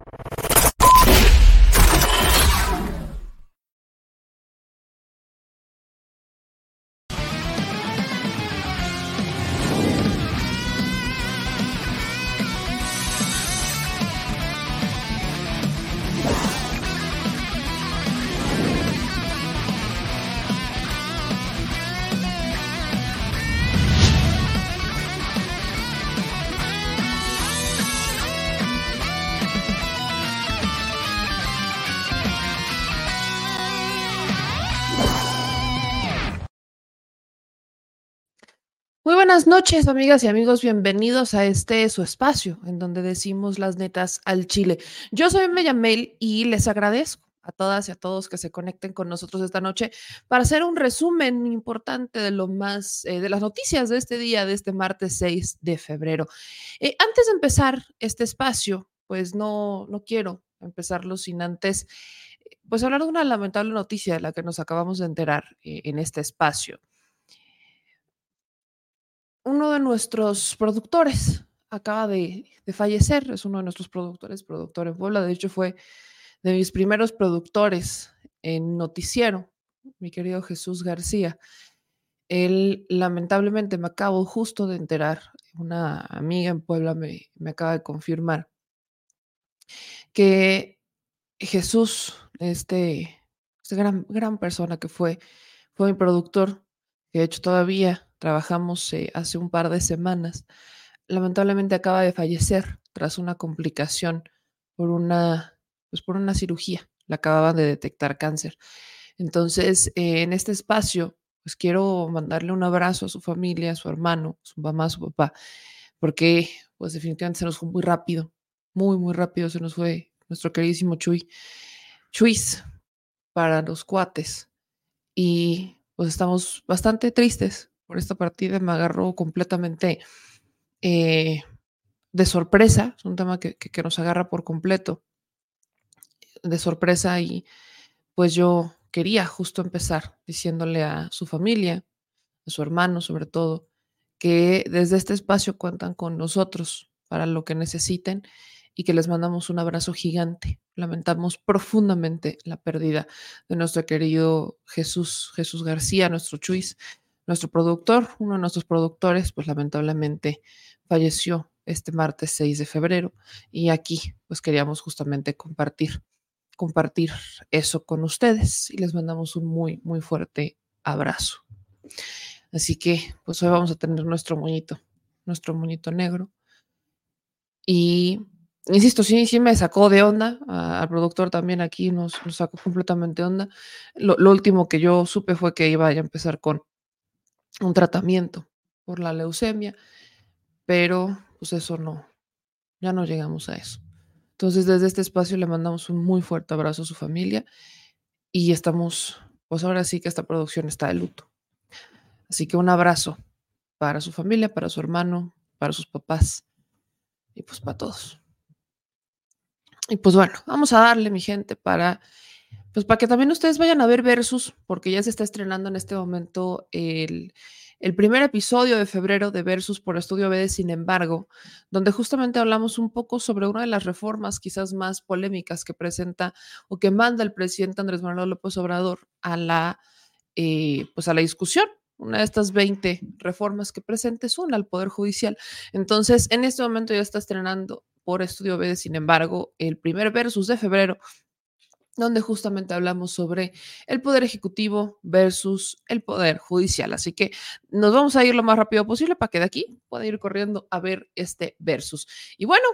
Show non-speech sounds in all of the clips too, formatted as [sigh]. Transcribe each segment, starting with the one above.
you buenas noches, amigas y amigos. Bienvenidos a este su espacio en donde decimos las netas al Chile. Yo soy Mellamel y les agradezco a todas y a todos que se conecten con nosotros esta noche para hacer un resumen importante de lo más, eh, de las noticias de este día, de este martes 6 de febrero. Eh, antes de empezar este espacio, pues no, no quiero empezarlo sin antes, pues hablar de una lamentable noticia de la que nos acabamos de enterar eh, en este espacio uno de nuestros productores acaba de, fallecer, es uno de nuestros productores, productor en Puebla, de hecho fue de mis primeros productores en noticiero, mi querido Jesús García. Él lamentablemente me acabo justo de enterar, una amiga en Puebla me, acaba de confirmar que Jesús, este, este gran, gran persona que fue, fue mi productor, que de hecho todavía trabajamos eh, hace un par de semanas, lamentablemente acaba de fallecer tras una complicación por una, pues por una cirugía. Le acababan de detectar cáncer. Entonces, eh, en este espacio, pues quiero mandarle un abrazo a su familia, a su hermano, a su mamá, a su papá, porque pues definitivamente se nos fue muy rápido, muy, muy rápido se nos fue nuestro queridísimo Chuy. Chuis para los cuates. Y pues estamos bastante tristes por esta partida, me agarró completamente eh, de sorpresa, es un tema que, nos agarra por completo de sorpresa y pues yo quería justo empezar diciéndole a su familia, a su hermano sobre todo, que desde este espacio cuentan con nosotros para lo que necesiten y que les mandamos un abrazo gigante. Lamentamos profundamente la pérdida de nuestro querido Jesús, Jesús García, nuestro Chuis, nuestro productor, uno de nuestros productores, pues lamentablemente falleció este martes 6 de febrero y aquí pues queríamos justamente compartir, compartir eso con ustedes y les mandamos un muy, muy fuerte abrazo. Así que pues hoy vamos a tener nuestro moñito, nuestro moñito negro. Y insisto, sí, sí me sacó de onda, al productor también aquí nos, sacó completamente onda. Lo, último que yo supe fue que iba a empezar con un tratamiento por la leucemia, pero pues eso no, ya no llegamos a eso. Entonces desde este espacio le mandamos un muy fuerte abrazo a su familia y estamos, pues ahora sí que esta producción está de luto. Así que un abrazo para su familia, para su hermano, para sus papás y pues para todos. Y pues bueno, vamos a darle, mi gente, para pues para que también ustedes vayan a ver Versus, porque ya se está estrenando en este momento el, primer episodio de febrero de Versus por Estudio BD, sin embargo, donde justamente hablamos un poco sobre una de las reformas quizás más polémicas que presenta o que manda el presidente Andrés Manuel López Obrador a la, eh, pues a la discusión. Una de estas 20 reformas que presenta es una al Poder Judicial. Entonces, en este momento ya está estrenando por Estudio BD, sin embargo, el primer Versus de febrero donde justamente hablamos sobre el poder ejecutivo versus el poder judicial. Así que nos vamos a ir lo más rápido posible para que de aquí pueda ir corriendo a ver este versus. Y bueno,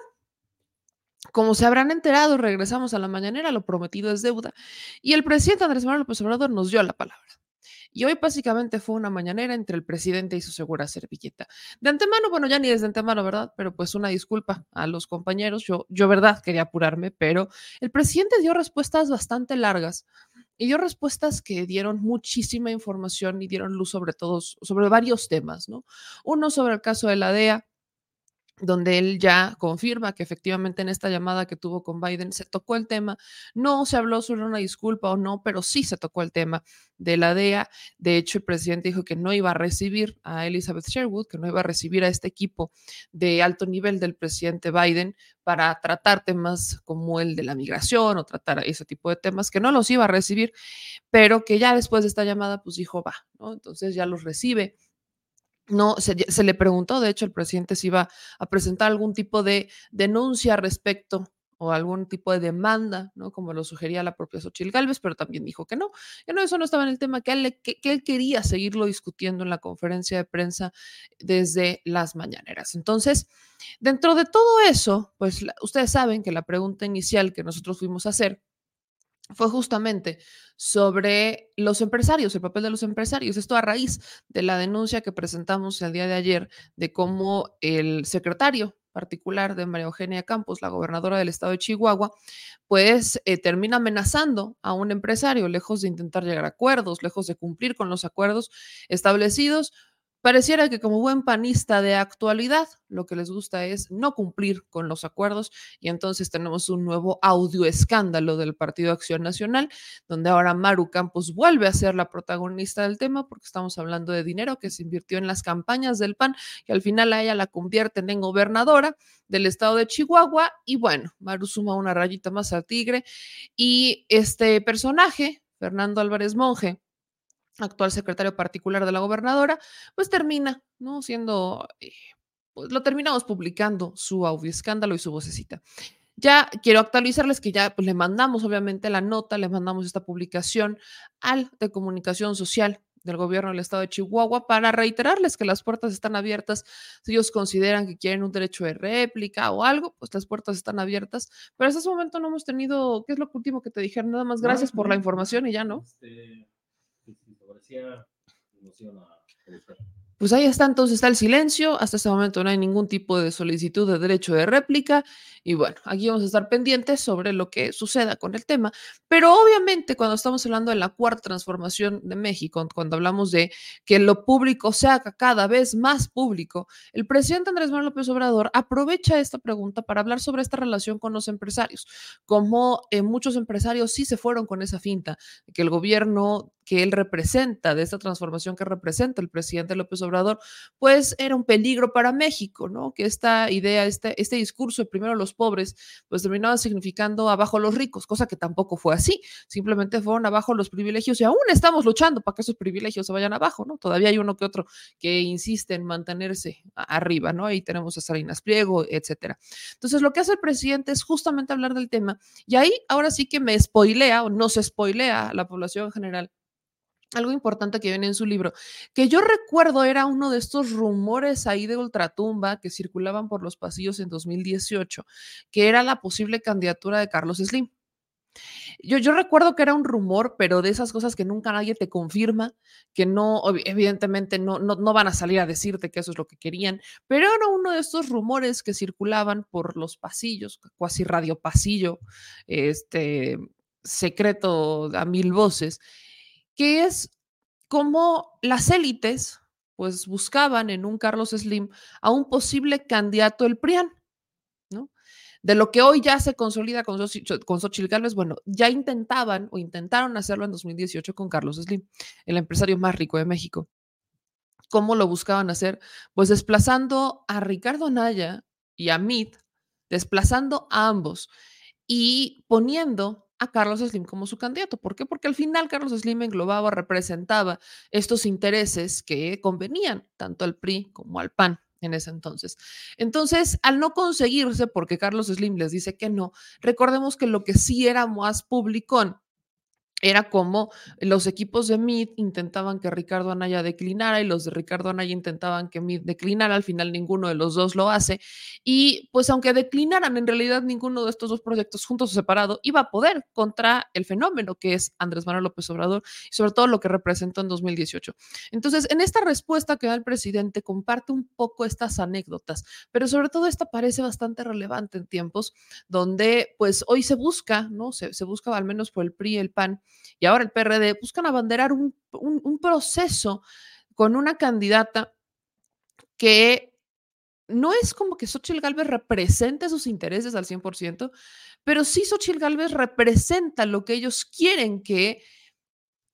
como se habrán enterado, regresamos a la mañanera, lo prometido es deuda, y el presidente Andrés Manuel López Obrador nos dio la palabra. Y hoy básicamente fue una mañanera entre el presidente y su segura servilleta. De antemano, bueno, ya ni desde antemano, ¿verdad? Pero pues una disculpa a los compañeros. Yo, yo, verdad, quería apurarme, pero el presidente dio respuestas bastante largas y dio respuestas que dieron muchísima información y dieron luz sobre todos, sobre varios temas, ¿no? Uno sobre el caso de la DEA, donde él ya confirma que efectivamente en esta llamada que tuvo con Biden se tocó el tema. No se habló sobre una disculpa o no, pero sí se tocó el tema de la DEA. De hecho, el presidente dijo que no iba a recibir a Elizabeth Sherwood, que no iba a recibir a este equipo de alto nivel del presidente Biden para tratar temas como el de la migración o tratar ese tipo de temas, que no los iba a recibir, pero que ya después de esta llamada, pues dijo, va, ¿no? Entonces ya los recibe no, se, le preguntó, de hecho, el presidente si iba a presentar algún tipo de denuncia respecto o algún tipo de demanda, ¿no? Como lo sugería la propia Xochitl Galvez, pero también dijo que no, que no, eso no estaba en el tema, que él, que, que él quería seguirlo discutiendo en la conferencia de prensa desde las mañaneras. Entonces, dentro de todo eso, pues ustedes saben que la pregunta inicial que nosotros fuimos a hacer fue justamente sobre los empresarios, el papel de los empresarios. Esto a raíz de la denuncia que presentamos el día de ayer de cómo el secretario particular de María Eugenia Campos, la gobernadora del estado de Chihuahua, pues eh, termina amenazando a un empresario, lejos de intentar llegar a acuerdos, lejos de cumplir con los acuerdos establecidos, Pareciera que como buen panista de actualidad, lo que les gusta es no cumplir con los acuerdos y entonces tenemos un nuevo audio escándalo del Partido Acción Nacional, donde ahora Maru Campos vuelve a ser la protagonista del tema porque estamos hablando de dinero que se invirtió en las campañas del PAN y al final a ella la convierten en gobernadora del estado de Chihuahua y bueno, Maru suma una rayita más al tigre y este personaje, Fernando Álvarez Monge, actual secretario particular de la gobernadora, pues termina, ¿no? Siendo, eh, pues lo terminamos publicando su audio escándalo y su vocecita. Ya quiero actualizarles que ya pues, le mandamos obviamente la nota, le mandamos esta publicación al de comunicación social del gobierno del estado de Chihuahua para reiterarles que las puertas están abiertas. Si ellos consideran que quieren un derecho de réplica o algo, pues las puertas están abiertas. Pero hasta ese momento no hemos tenido, ¿qué es lo último que te dijeron? Nada más gracias por la información y ya no. Este parecía emociona. Pues ahí está, entonces está el silencio. Hasta este momento no hay ningún tipo de solicitud de derecho de réplica. Y bueno, aquí vamos a estar pendientes sobre lo que suceda con el tema. Pero obviamente cuando estamos hablando de la cuarta transformación de México, cuando hablamos de que lo público se haga cada vez más público, el presidente Andrés Manuel López Obrador aprovecha esta pregunta para hablar sobre esta relación con los empresarios. Como eh, muchos empresarios sí se fueron con esa finta, que el gobierno que él representa, de esta transformación que representa el presidente López Obrador, pues era un peligro para México, ¿no? Que esta idea, este, este discurso de primero los pobres, pues terminaba significando abajo los ricos, cosa que tampoco fue así, simplemente fueron abajo los privilegios y aún estamos luchando para que esos privilegios se vayan abajo, ¿no? Todavía hay uno que otro que insiste en mantenerse arriba, ¿no? Ahí tenemos a Salinas Pliego, etcétera. Entonces, lo que hace el presidente es justamente hablar del tema y ahí ahora sí que me spoilea o no se spoilea a la población en general algo importante que viene en su libro, que yo recuerdo era uno de estos rumores ahí de ultratumba que circulaban por los pasillos en 2018, que era la posible candidatura de Carlos Slim. Yo, yo recuerdo que era un rumor, pero de esas cosas que nunca nadie te confirma, que no, evidentemente no, no, no van a salir a decirte que eso es lo que querían, pero era uno de estos rumores que circulaban por los pasillos, casi radio pasillo, este secreto a mil voces, que es como las élites pues buscaban en un Carlos Slim a un posible candidato del PRIAN, ¿no? De lo que hoy ya se consolida con, con Xochitl Gálvez, bueno, ya intentaban o intentaron hacerlo en 2018 con Carlos Slim, el empresario más rico de México. ¿Cómo lo buscaban hacer? Pues desplazando a Ricardo Anaya y a Mit, desplazando a ambos y poniendo a Carlos Slim como su candidato. ¿Por qué? Porque al final Carlos Slim englobaba, representaba estos intereses que convenían tanto al PRI como al PAN en ese entonces. Entonces, al no conseguirse, porque Carlos Slim les dice que no, recordemos que lo que sí era más público era como los equipos de Mid intentaban que Ricardo Anaya declinara y los de Ricardo Anaya intentaban que Mid declinara, al final ninguno de los dos lo hace y pues aunque declinaran en realidad ninguno de estos dos proyectos juntos o separado iba a poder contra el fenómeno que es Andrés Manuel López Obrador y sobre todo lo que representó en 2018. Entonces, en esta respuesta que da el presidente comparte un poco estas anécdotas, pero sobre todo esta parece bastante relevante en tiempos donde pues hoy se busca, ¿no? Se, se busca al menos por el PRI el PAN y ahora el PRD buscan abanderar un, un, proceso con una candidata que no es como que Xochitl Galvez represente sus intereses al 100%, pero sí Xochitl Galvez representa lo que ellos quieren que,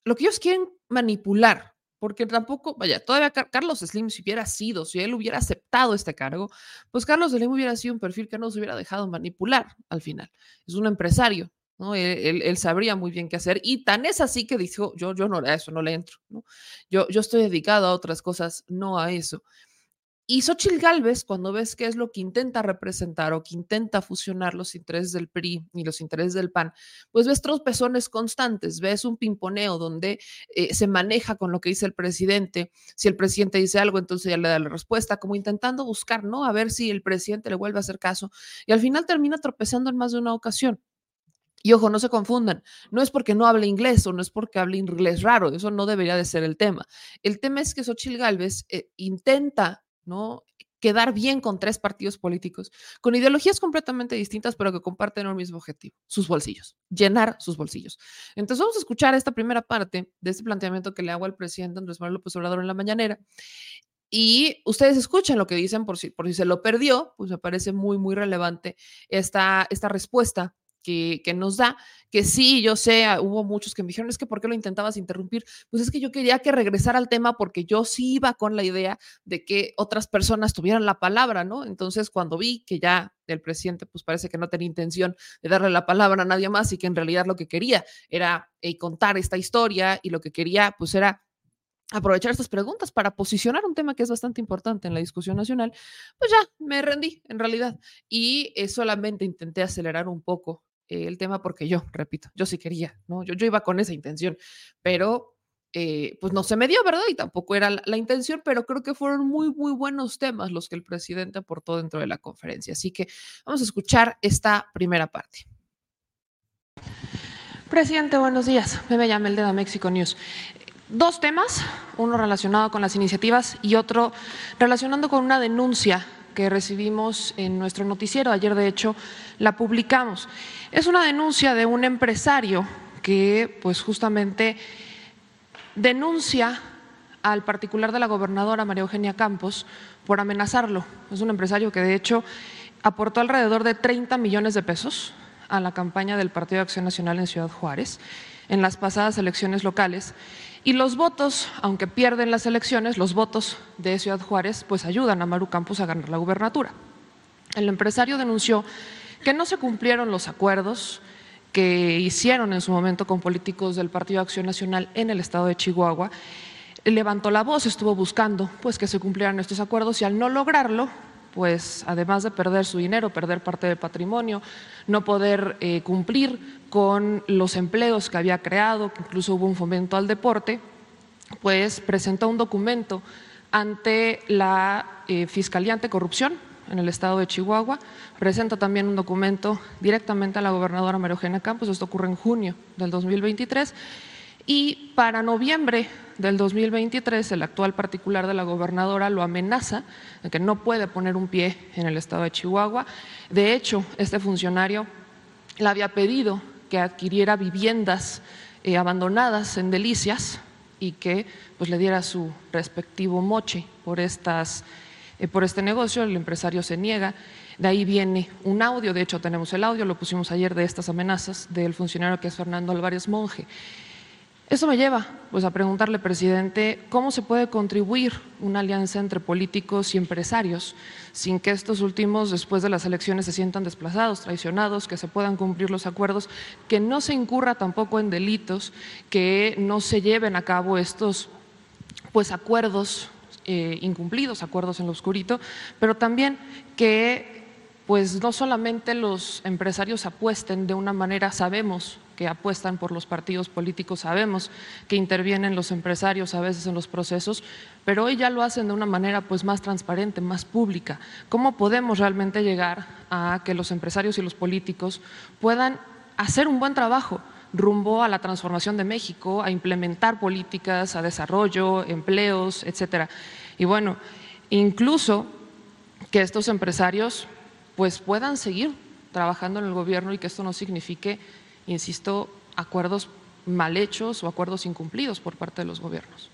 lo que ellos quieren manipular, porque tampoco, vaya, todavía Carlos Slim, si hubiera sido, si él hubiera aceptado este cargo, pues Carlos Slim hubiera sido un perfil que no se hubiera dejado manipular al final. Es un empresario, ¿no? Él, sabría muy bien qué hacer y tan es así que dijo, yo, yo no a eso no le entro, ¿no? Yo, yo estoy dedicado a otras cosas, no a eso. Y Xochitl Galvez, cuando ves qué es lo que intenta representar o que intenta fusionar los intereses del PRI y los intereses del PAN, pues ves tropezones constantes, ves un pimponeo donde eh, se maneja con lo que dice el presidente. Si el presidente dice algo, entonces ya le da la respuesta, como intentando buscar, ¿no? A ver si el presidente le vuelve a hacer caso. Y al final termina tropezando en más de una ocasión. Y ojo, no se confundan, no es porque no hable inglés o no es porque hable inglés raro, eso no debería de ser el tema. El tema es que Xochitl Galvez eh, intenta ¿no? Quedar bien con tres partidos políticos, con ideologías completamente distintas, pero que comparten el mismo objetivo, sus bolsillos, llenar sus bolsillos. Entonces vamos a escuchar esta primera parte de este planteamiento que le hago al presidente Andrés Manuel López Obrador en la mañanera. Y ustedes escuchen lo que dicen por si, por si se lo perdió, pues me parece muy, muy relevante esta, esta respuesta que, nos da, que sí, yo sé, ah, hubo muchos que me dijeron, es que ¿por qué lo intentabas interrumpir? Pues es que yo quería que regresara al tema porque yo sí iba con la idea de que otras personas tuvieran la palabra, ¿no? Entonces, cuando vi que ya el presidente, pues parece que no tenía intención de darle la palabra a nadie más y que en realidad lo que quería era eh, contar esta historia y lo que quería, pues era aprovechar estas preguntas para posicionar un tema que es bastante importante en la discusión nacional, pues ya me rendí en realidad y eh, solamente intenté acelerar un poco el tema porque yo, repito, yo sí quería, ¿no? Yo, yo iba con esa intención, pero eh, pues no se me dio, ¿verdad? Y tampoco era la, intención, pero creo que fueron muy, muy buenos temas los que el presidente aportó dentro de la conferencia. Así que vamos a escuchar esta primera parte. Presidente, buenos días. Me llama el de México News. Dos temas, uno relacionado con las iniciativas y otro relacionando con una denuncia que recibimos en nuestro noticiero. Ayer, de hecho, la publicamos. Es una denuncia de un empresario que, pues, justamente denuncia al particular de la gobernadora María Eugenia Campos por amenazarlo. Es un empresario que, de hecho, aportó alrededor de 30 millones de pesos a la campaña del Partido de Acción Nacional en Ciudad Juárez en las pasadas elecciones locales y los votos, aunque pierden las elecciones, los votos de Ciudad Juárez, pues ayudan a Maru Campos a ganar la gubernatura. El empresario denunció que no se cumplieron los acuerdos que hicieron en su momento con políticos del Partido Acción Nacional en el estado de Chihuahua. Levantó la voz, estuvo buscando pues que se cumplieran estos acuerdos y al no lograrlo, pues además de perder su dinero, perder parte del patrimonio, no poder eh, cumplir con los empleos que había creado, que incluso hubo un fomento al deporte, pues presentó un documento ante la eh, Fiscalía Anticorrupción en el estado de Chihuahua, presenta también un documento directamente a la gobernadora María Campos, esto ocurre en junio del 2023, y para noviembre del 2023 el actual particular de la gobernadora lo amenaza de que no puede poner un pie en el estado de Chihuahua. De hecho, este funcionario le había pedido que adquiriera viviendas eh, abandonadas en Delicias y que pues, le diera su respectivo moche por, estas, eh, por este negocio. El empresario se niega. De ahí viene un audio, de hecho tenemos el audio, lo pusimos ayer de estas amenazas del funcionario que es Fernando Álvarez Monje. Eso me lleva pues, a preguntarle, presidente, ¿cómo se puede contribuir una alianza entre políticos y empresarios sin que estos últimos, después de las elecciones, se sientan desplazados, traicionados, que se puedan cumplir los acuerdos, que no se incurra tampoco en delitos, que no se lleven a cabo estos pues, acuerdos eh, incumplidos, acuerdos en lo oscurito, pero también que pues no solamente los empresarios apuesten de una manera, sabemos que apuestan por los partidos políticos, sabemos que intervienen los empresarios a veces en los procesos, pero hoy ya lo hacen de una manera pues más transparente, más pública. ¿Cómo podemos realmente llegar a que los empresarios y los políticos puedan hacer un buen trabajo? rumbo a la transformación de México, a implementar políticas, a desarrollo, empleos, etcétera. Y bueno, incluso que estos empresarios pues puedan seguir trabajando en el gobierno y que esto no signifique, insisto, acuerdos mal hechos o acuerdos incumplidos por parte de los gobiernos.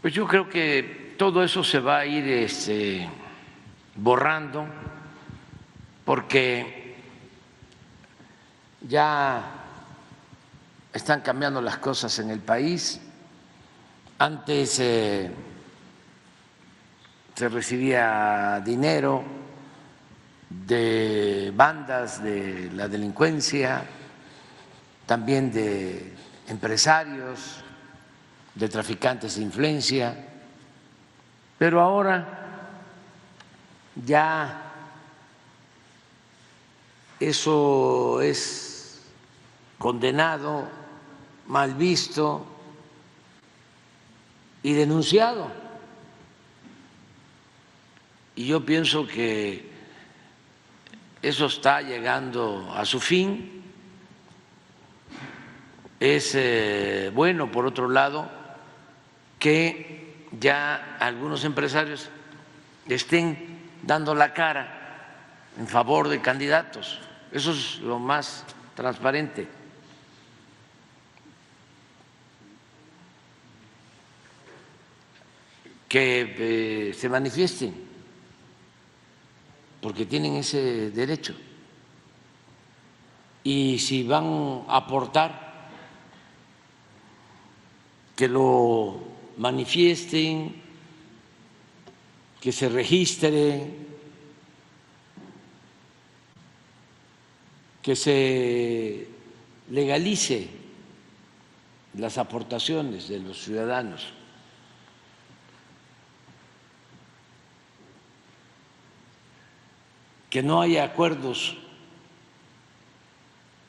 Pues yo creo que todo eso se va a ir este, borrando porque ya están cambiando las cosas en el país. Antes eh, se recibía dinero de bandas de la delincuencia, también de empresarios, de traficantes de influencia, pero ahora ya eso es condenado, mal visto y denunciado. Y yo pienso que eso está llegando a su fin. Es eh, bueno, por otro lado, que ya algunos empresarios estén dando la cara en favor de candidatos. Eso es lo más transparente. Que eh, se manifiesten, porque tienen ese derecho. Y si van a aportar, que lo manifiesten, que se registren que se legalice las aportaciones de los ciudadanos. Que no haya acuerdos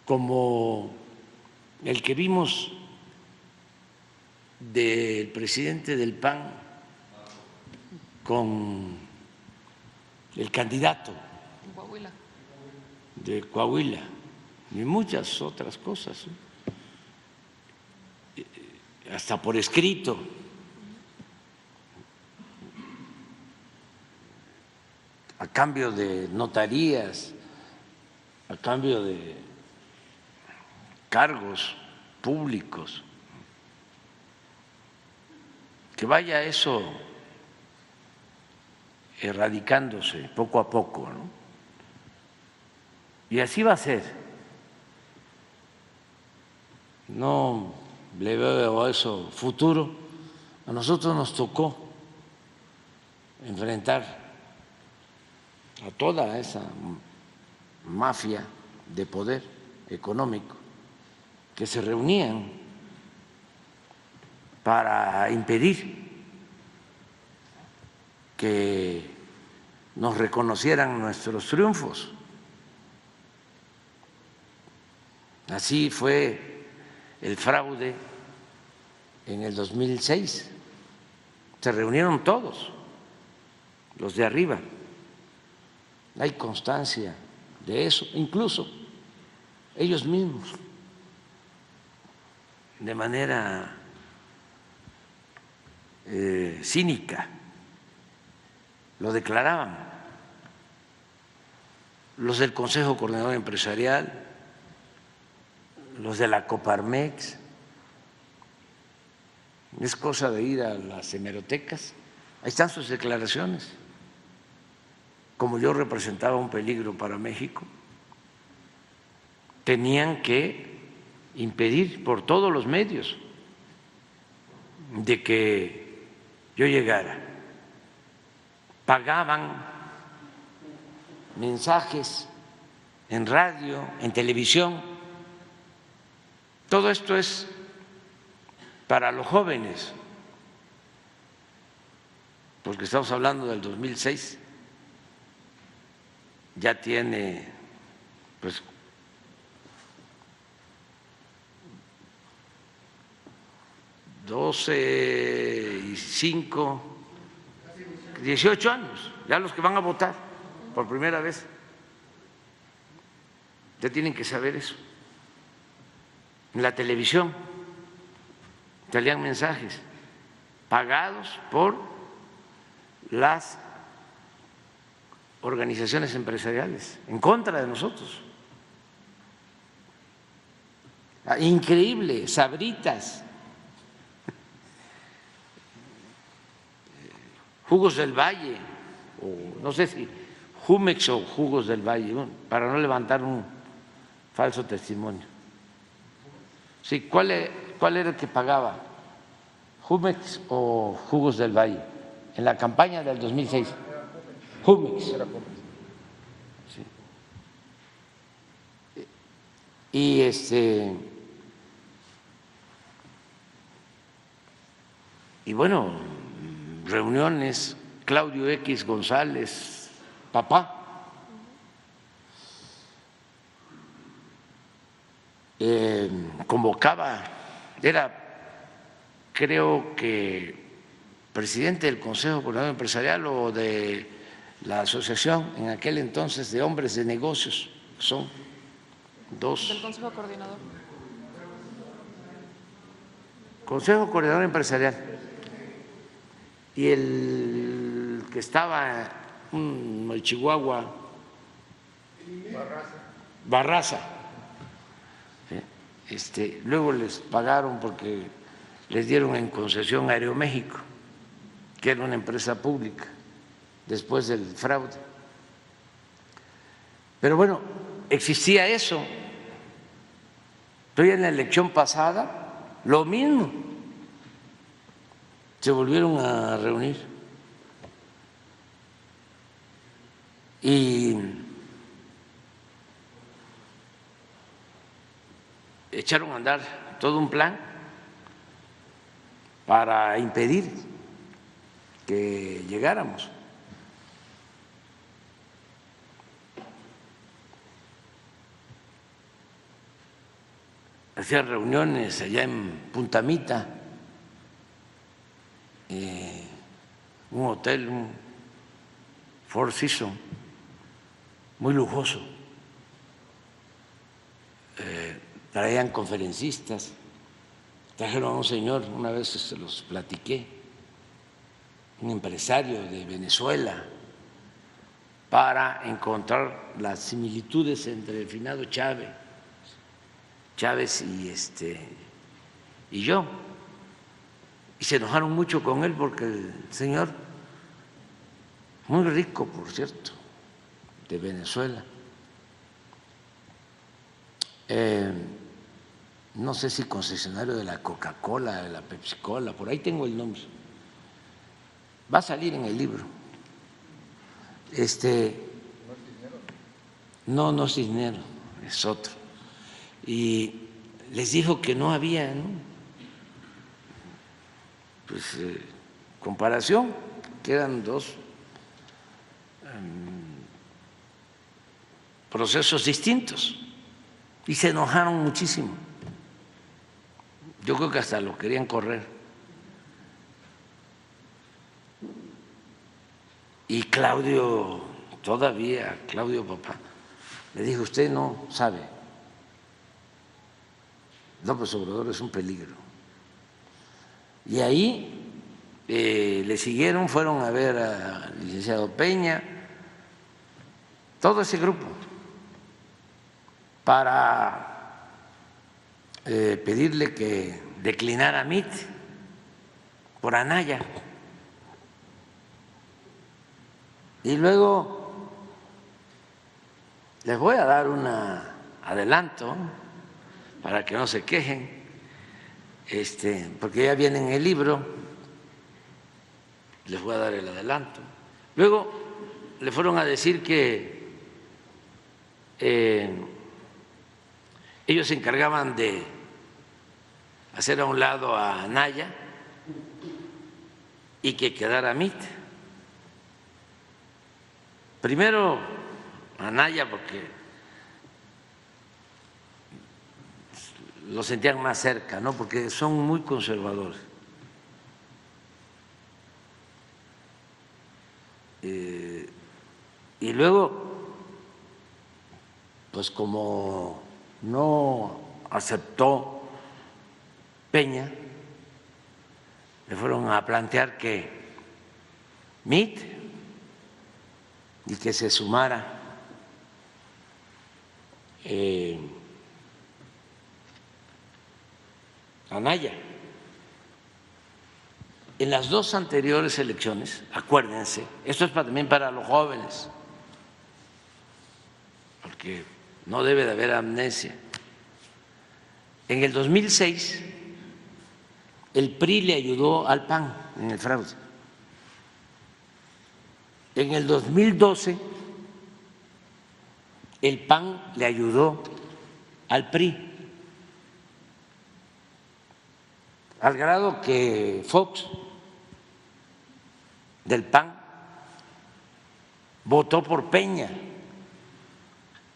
como el que vimos del presidente del PAN con el candidato de Coahuila y muchas otras cosas, hasta por escrito. A cambio de notarías, a cambio de cargos públicos. Que vaya eso erradicándose poco a poco, ¿no? Y así va a ser. No le veo eso futuro. A nosotros nos tocó enfrentar a toda esa mafia de poder económico que se reunían para impedir que nos reconocieran nuestros triunfos. Así fue el fraude en el 2006. Se reunieron todos, los de arriba. Hay constancia de eso, incluso ellos mismos, de manera eh, cínica, lo declaraban. Los del Consejo Coordinador Empresarial, los de la Coparmex. Es cosa de ir a las hemerotecas. Ahí están sus declaraciones. Como yo representaba un peligro para México, tenían que impedir por todos los medios de que yo llegara. Pagaban mensajes en radio, en televisión, todo esto es para los jóvenes, porque estamos hablando del 2006, ya tiene pues doce y cinco, dieciocho años, ya los que van a votar por primera vez, ya tienen que saber eso. En la televisión salían mensajes pagados por las organizaciones empresariales en contra de nosotros. Ah, increíble, sabritas, [laughs] jugos del valle, o no sé si Jumex o Jugos del Valle, para no levantar un falso testimonio. Sí, ¿cuál, e, cuál era el que pagaba? ¿Jumex o Jugos del Valle? En la campaña del 2006. Jumex. Sí. Y este y bueno, reuniones, Claudio X González, papá, eh, convocaba, era creo que presidente del Consejo Coordinador Empresarial o de la asociación en aquel entonces de hombres de negocios, son dos. Del Consejo Coordinador. Consejo Coordinador Empresarial y el que estaba en Chihuahua, Barraza. Este, luego les pagaron porque les dieron en concesión Aeroméxico, que era una empresa pública, después del fraude. Pero bueno, existía eso. Estoy en la elección pasada, lo mismo se volvieron a reunir y echaron a andar todo un plan para impedir que llegáramos. Hacían reuniones allá en Puntamita eh, un hotel, un Four Seasons, muy lujoso. Eh, traían conferencistas, trajeron a un señor, una vez se los platiqué, un empresario de Venezuela, para encontrar las similitudes entre el finado Chávez, Chávez y este y yo y se enojaron mucho con él porque el señor, muy rico por cierto, de Venezuela, eh, no sé si concesionario de la Coca-Cola, de la Pepsi-Cola, por ahí tengo el nombre, va a salir en el libro. Este, no, no Cisnero, es otro. Y les dijo que no había, ¿no? pues, eh, comparación, quedan dos em, procesos distintos y se enojaron muchísimo. Yo creo que hasta lo querían correr. Y Claudio, todavía, Claudio papá, le dijo, usted no sabe, López Obrador es un peligro. Y ahí eh, le siguieron, fueron a ver al licenciado Peña, todo ese grupo, para eh, pedirle que declinara MIT por Anaya. Y luego les voy a dar un adelanto para que no se quejen este, porque ya viene en el libro, les voy a dar el adelanto. Luego le fueron a decir que eh, ellos se encargaban de hacer a un lado a Naya y que quedara MIT. Primero a Naya porque lo sentían más cerca, ¿no? Porque son muy conservadores. Eh, y luego, pues como no aceptó Peña, le fueron a plantear que MIT y que se sumara eh, Anaya. en las dos anteriores elecciones, acuérdense, esto es también para los jóvenes, porque no debe de haber amnesia. En el 2006, el PRI le ayudó al PAN en el fraude. En el 2012, el PAN le ayudó al PRI. Al grado que Fox del PAN votó por Peña,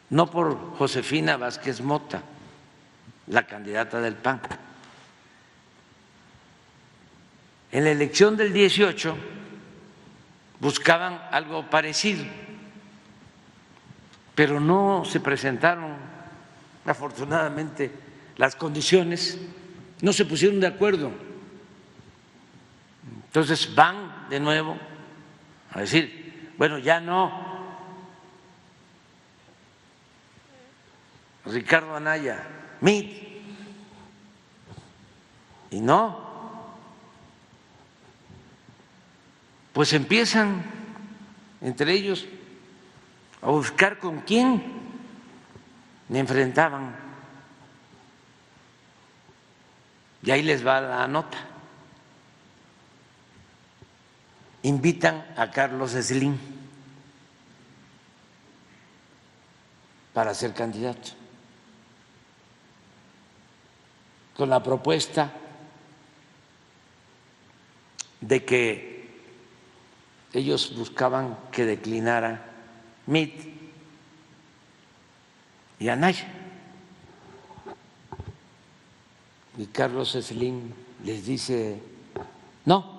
no por Josefina Vázquez Mota, la candidata del PAN. En la elección del 18 buscaban algo parecido, pero no se presentaron, afortunadamente, las condiciones, no se pusieron de acuerdo. Entonces van de nuevo a decir, bueno, ya no. Ricardo Anaya, MIT. Y no, pues empiezan entre ellos a buscar con quién me enfrentaban. Y ahí les va la nota. Invitan a Carlos Slim para ser candidato, con la propuesta de que ellos buscaban que declinara MIT y Anaya. Y Carlos Slim les dice, no,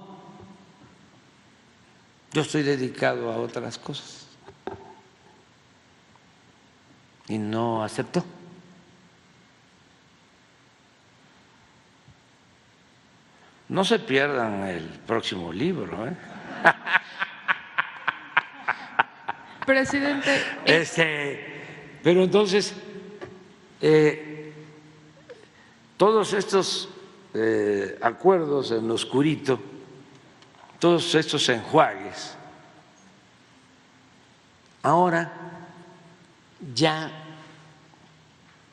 yo estoy dedicado a otras cosas. Y no aceptó. No se pierdan el próximo libro. ¿eh? Presidente. Este, pero entonces, eh, todos estos eh, acuerdos en lo oscurito, todos estos enjuagues, ahora ya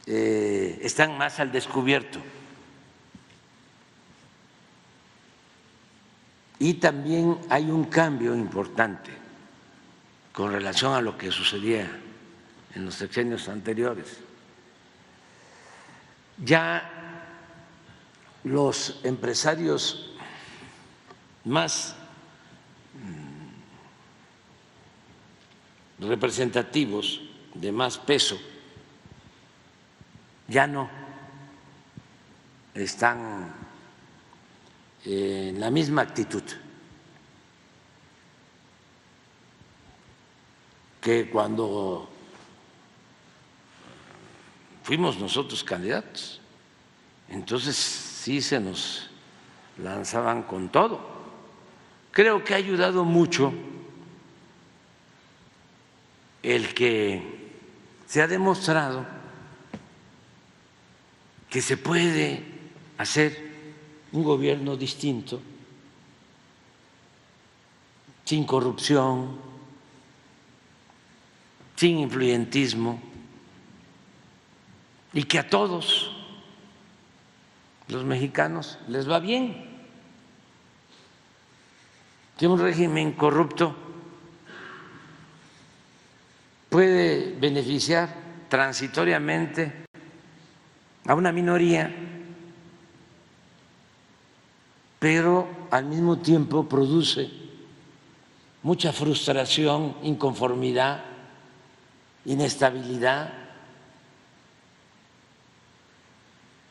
eh, están más al descubierto. Y también hay un cambio importante con relación a lo que sucedía en los sexenios anteriores. Ya los empresarios más mm, representativos, de más peso, ya no están en la misma actitud. que cuando fuimos nosotros candidatos, entonces sí se nos lanzaban con todo. Creo que ha ayudado mucho el que se ha demostrado que se puede hacer un gobierno distinto, sin corrupción, sin influyentismo y que a todos los mexicanos les va bien. Que un régimen corrupto puede beneficiar transitoriamente a una minoría, pero al mismo tiempo produce mucha frustración, inconformidad inestabilidad.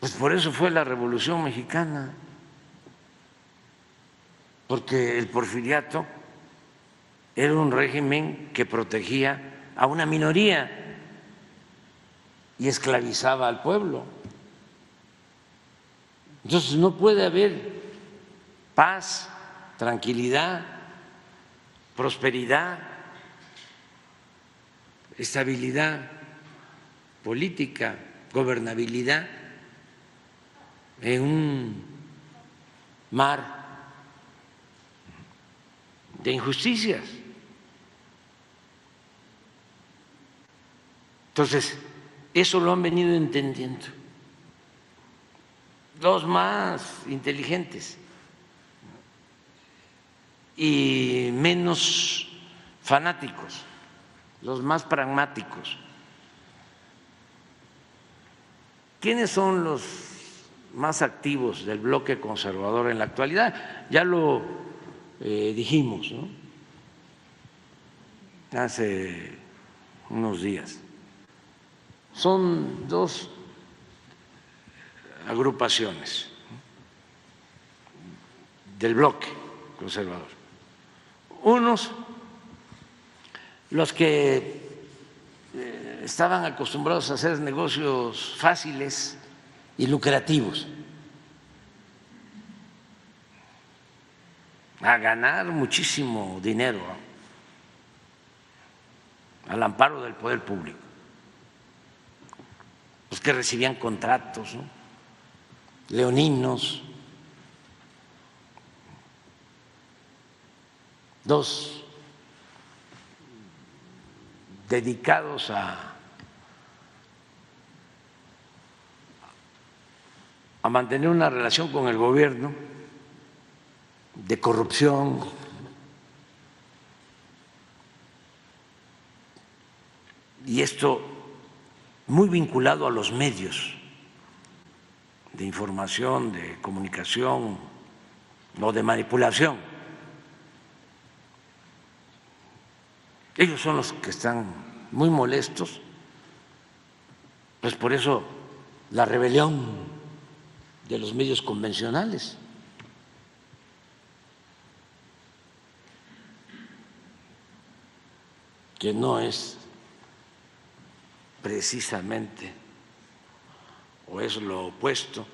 Pues por eso fue la Revolución Mexicana, porque el porfiriato era un régimen que protegía a una minoría y esclavizaba al pueblo. Entonces no puede haber paz, tranquilidad, prosperidad estabilidad política, gobernabilidad en un mar de injusticias. Entonces, eso lo han venido entendiendo los más inteligentes y menos fanáticos, los más pragmáticos. ¿Quiénes son los más activos del bloque conservador en la actualidad? Ya lo eh, dijimos hace unos días son dos agrupaciones del bloque conservador. Unos, los que eh, estaban acostumbrados a hacer negocios fáciles y lucrativos, a ganar muchísimo dinero al amparo del poder público. Los que recibían contratos, leoninos, dos dedicados a, a mantener una relación con el gobierno de corrupción, y esto muy vinculado a los medios de información, de comunicación o de manipulación. Ellos son los que están muy molestos, pues por eso la rebelión de los medios convencionales. que no es precisamente, o es lo opuesto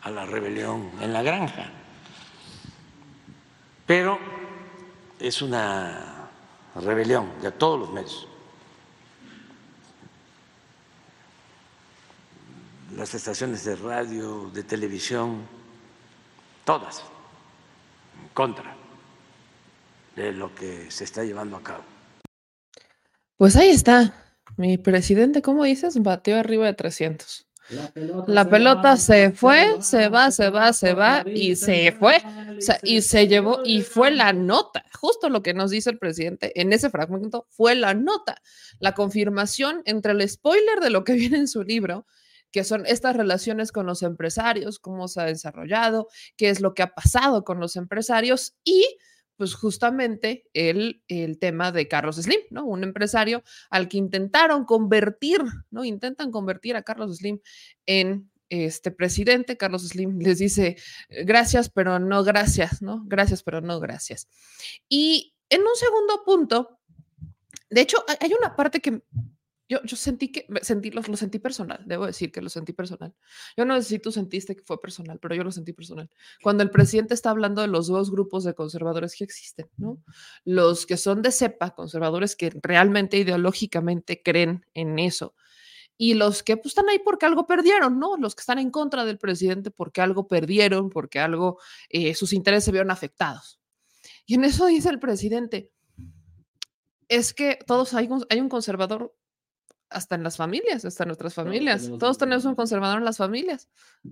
a la rebelión en la granja. Pero es una rebelión de todos los medios. Las estaciones de radio, de televisión, todas en contra de lo que se está llevando a cabo. Pues ahí está. Mi presidente, ¿cómo dices? Bateó arriba de 300. La pelota, se, fue, se va, se va, se va y se fue. y se llevó y fue la nota. Justo lo que nos dice el presidente en ese fragmento fue la nota. La confirmación entre el spoiler de lo que [laughs] viene en su libro, que son estas relaciones con los empresarios, cómo se ha desarrollado, qué es lo que ha pasado con los empresarios y pues justamente el, el tema de Carlos Slim, ¿no? Un empresario al que intentaron convertir, ¿no? Intentan convertir a Carlos Slim en este presidente, Carlos Slim [laughs] les dice gracias, pero no gracias, ¿no? Gracias, pero no gracias. Y en un segundo punto, de hecho, hay una parte que yo, yo sentí que, sentí, lo, lo, sentí personal, debo decir que lo sentí personal. Yo no sé si tú sentiste que fue personal, pero yo lo sentí personal. Cuando el presidente está hablando de los dos grupos de conservadores que existen, ¿no? Los que son de cepa, conservadores que realmente ideológicamente creen en eso, y los que pues, están ahí porque algo perdieron, ¿no? Los que están en contra del presidente porque algo perdieron, porque algo, eh, sus intereses se vieron afectados. Y en eso dice el presidente, es que todos hay un, hay un conservador hasta en las familias, hasta en nuestras familias. Todos tenemos un conservador en las familias.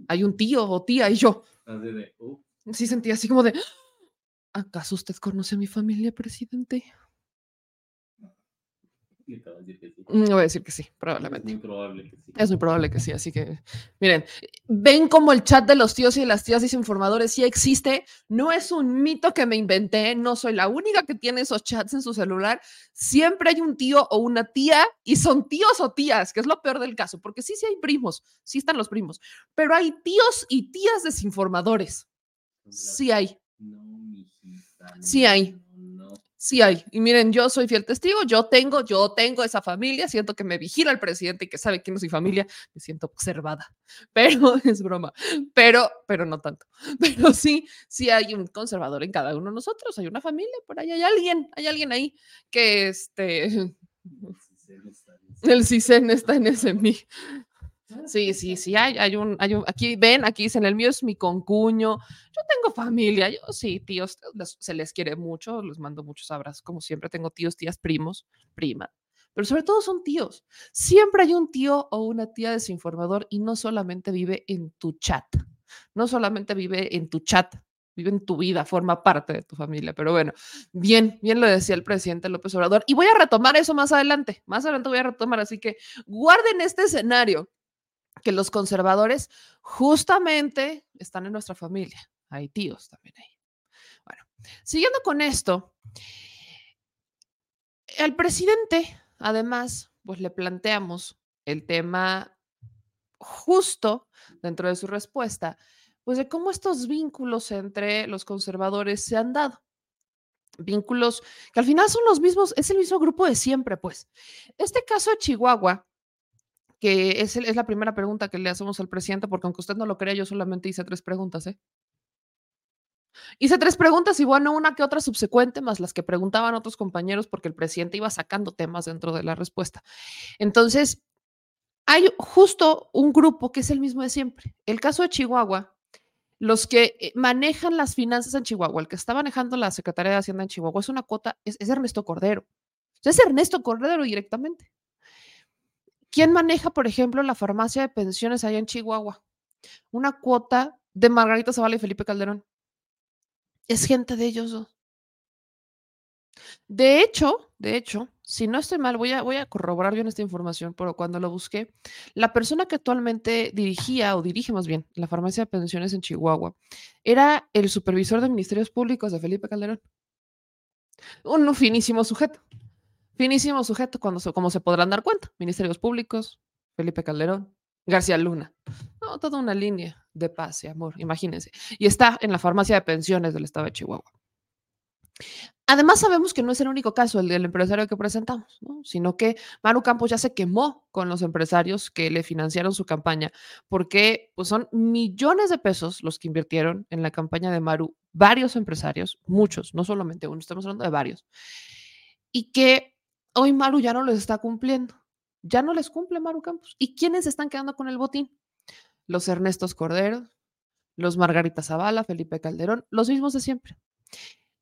Hay un tío o tía y yo. Uh". Sí sentí así como de, ¿acaso usted conoce a mi familia, presidente? Mm, voy a decir que sí, probablemente. Es muy probable que sí. Es muy probable que sí, así que miren, ven como el chat de los tíos y las tías desinformadores sí existe, no es un mito que me inventé, no soy la única que tiene esos chats en su celular, siempre hay un tío o una tía y son tíos o tías, que es lo peor del caso, porque sí, sí hay primos, sí están los primos, pero hay tíos y tías desinformadores, sí hay. Sí hay. Sí hay. Y miren, yo soy fiel testigo, yo tengo, yo tengo esa familia, siento que me vigila el presidente y que sabe quién es mi familia, me siento observada, [laughs] pero es broma, pero, pero no tanto. [laughs] Pero sí, sí hay un conservador en cada uno de nosotros, hay una familia, por ahí hay alguien, hay alguien ahí que este... [laughs] El CISEN está en ese mí. Sí, sí, sí, hay, hay, un, hay un, aquí ven, aquí dicen, el mío es mi concuño. Yo tengo familia, yo sí, tíos, se les quiere mucho, les mando muchos abrazos, como siempre tengo tíos, tías, primos, prima, pero sobre todo son tíos. Siempre hay un tío o una tía desinformador y no solamente vive en tu chat, no solamente vive en tu chat, vive en tu vida, forma parte de tu familia. Pero bueno, bien, bien lo decía el presidente López Obrador. Y voy a retomar eso más adelante, más adelante voy a retomar, así que guarden este escenario, que los conservadores justamente están en nuestra familia. Hay tíos también ahí. Bueno, siguiendo con esto, al presidente, además, pues le planteamos el tema justo dentro de su respuesta pues de cómo estos vínculos entre los conservadores se han dado. Vínculos que al final son los mismos, es el mismo grupo de siempre, pues. Este caso de Chihuahua, que es, es la primera pregunta que le hacemos al presidente, porque aunque usted no lo crea, yo solamente hice tres preguntas, ¿eh? Hice tres preguntas y bueno, una que otra subsecuente, más las que preguntaban otros compañeros, porque el presidente iba sacando temas dentro de la respuesta. Entonces, hay justo un grupo que es el mismo de siempre. El caso de Chihuahua los que eh, manejan las finanzas en Chihuahua, el que está manejando la Secretaría de Hacienda en Chihuahua, es una cuota, es, Ernesto Cordero. es Ernesto Cordero directamente. ¿Quién maneja, por ejemplo, la farmacia de pensiones allá en Chihuahua? Una cuota de Margarita Zavala y Felipe Calderón. Es gente de ellos dos. De hecho, de hecho, si no estoy mal, voy a, voy a corroborar bien esta información, pero cuando lo busqué, la persona que actualmente dirigía, o dirige más bien, la farmacia de pensiones en Chihuahua, era el supervisor de Ministerios Públicos de Felipe Calderón. Un finísimo sujeto. Finísimo sujeto, cuando, como se podrán dar cuenta. Ministerios Públicos, Felipe Calderón, García Luna. No, toda una línea de paz y amor, imagínense. Y está en la farmacia de pensiones del estado de Chihuahua. Además, sabemos que no es el único caso el del empresario que presentamos, sino que Maru Campos ya se quemó con los empresarios que le financiaron su campaña, porque pues, son millones de pesos los que invirtieron en la campaña de Maru, varios empresarios, muchos, no solamente uno, estamos hablando de varios, y que hoy Maru ya no les está cumpliendo, ya no les cumple Maru Campos. ¿Y quiénes están quedando con el botín? Los Ernestos Corderos, los Margarita Zavala, Felipe Calderón, los mismos de siempre.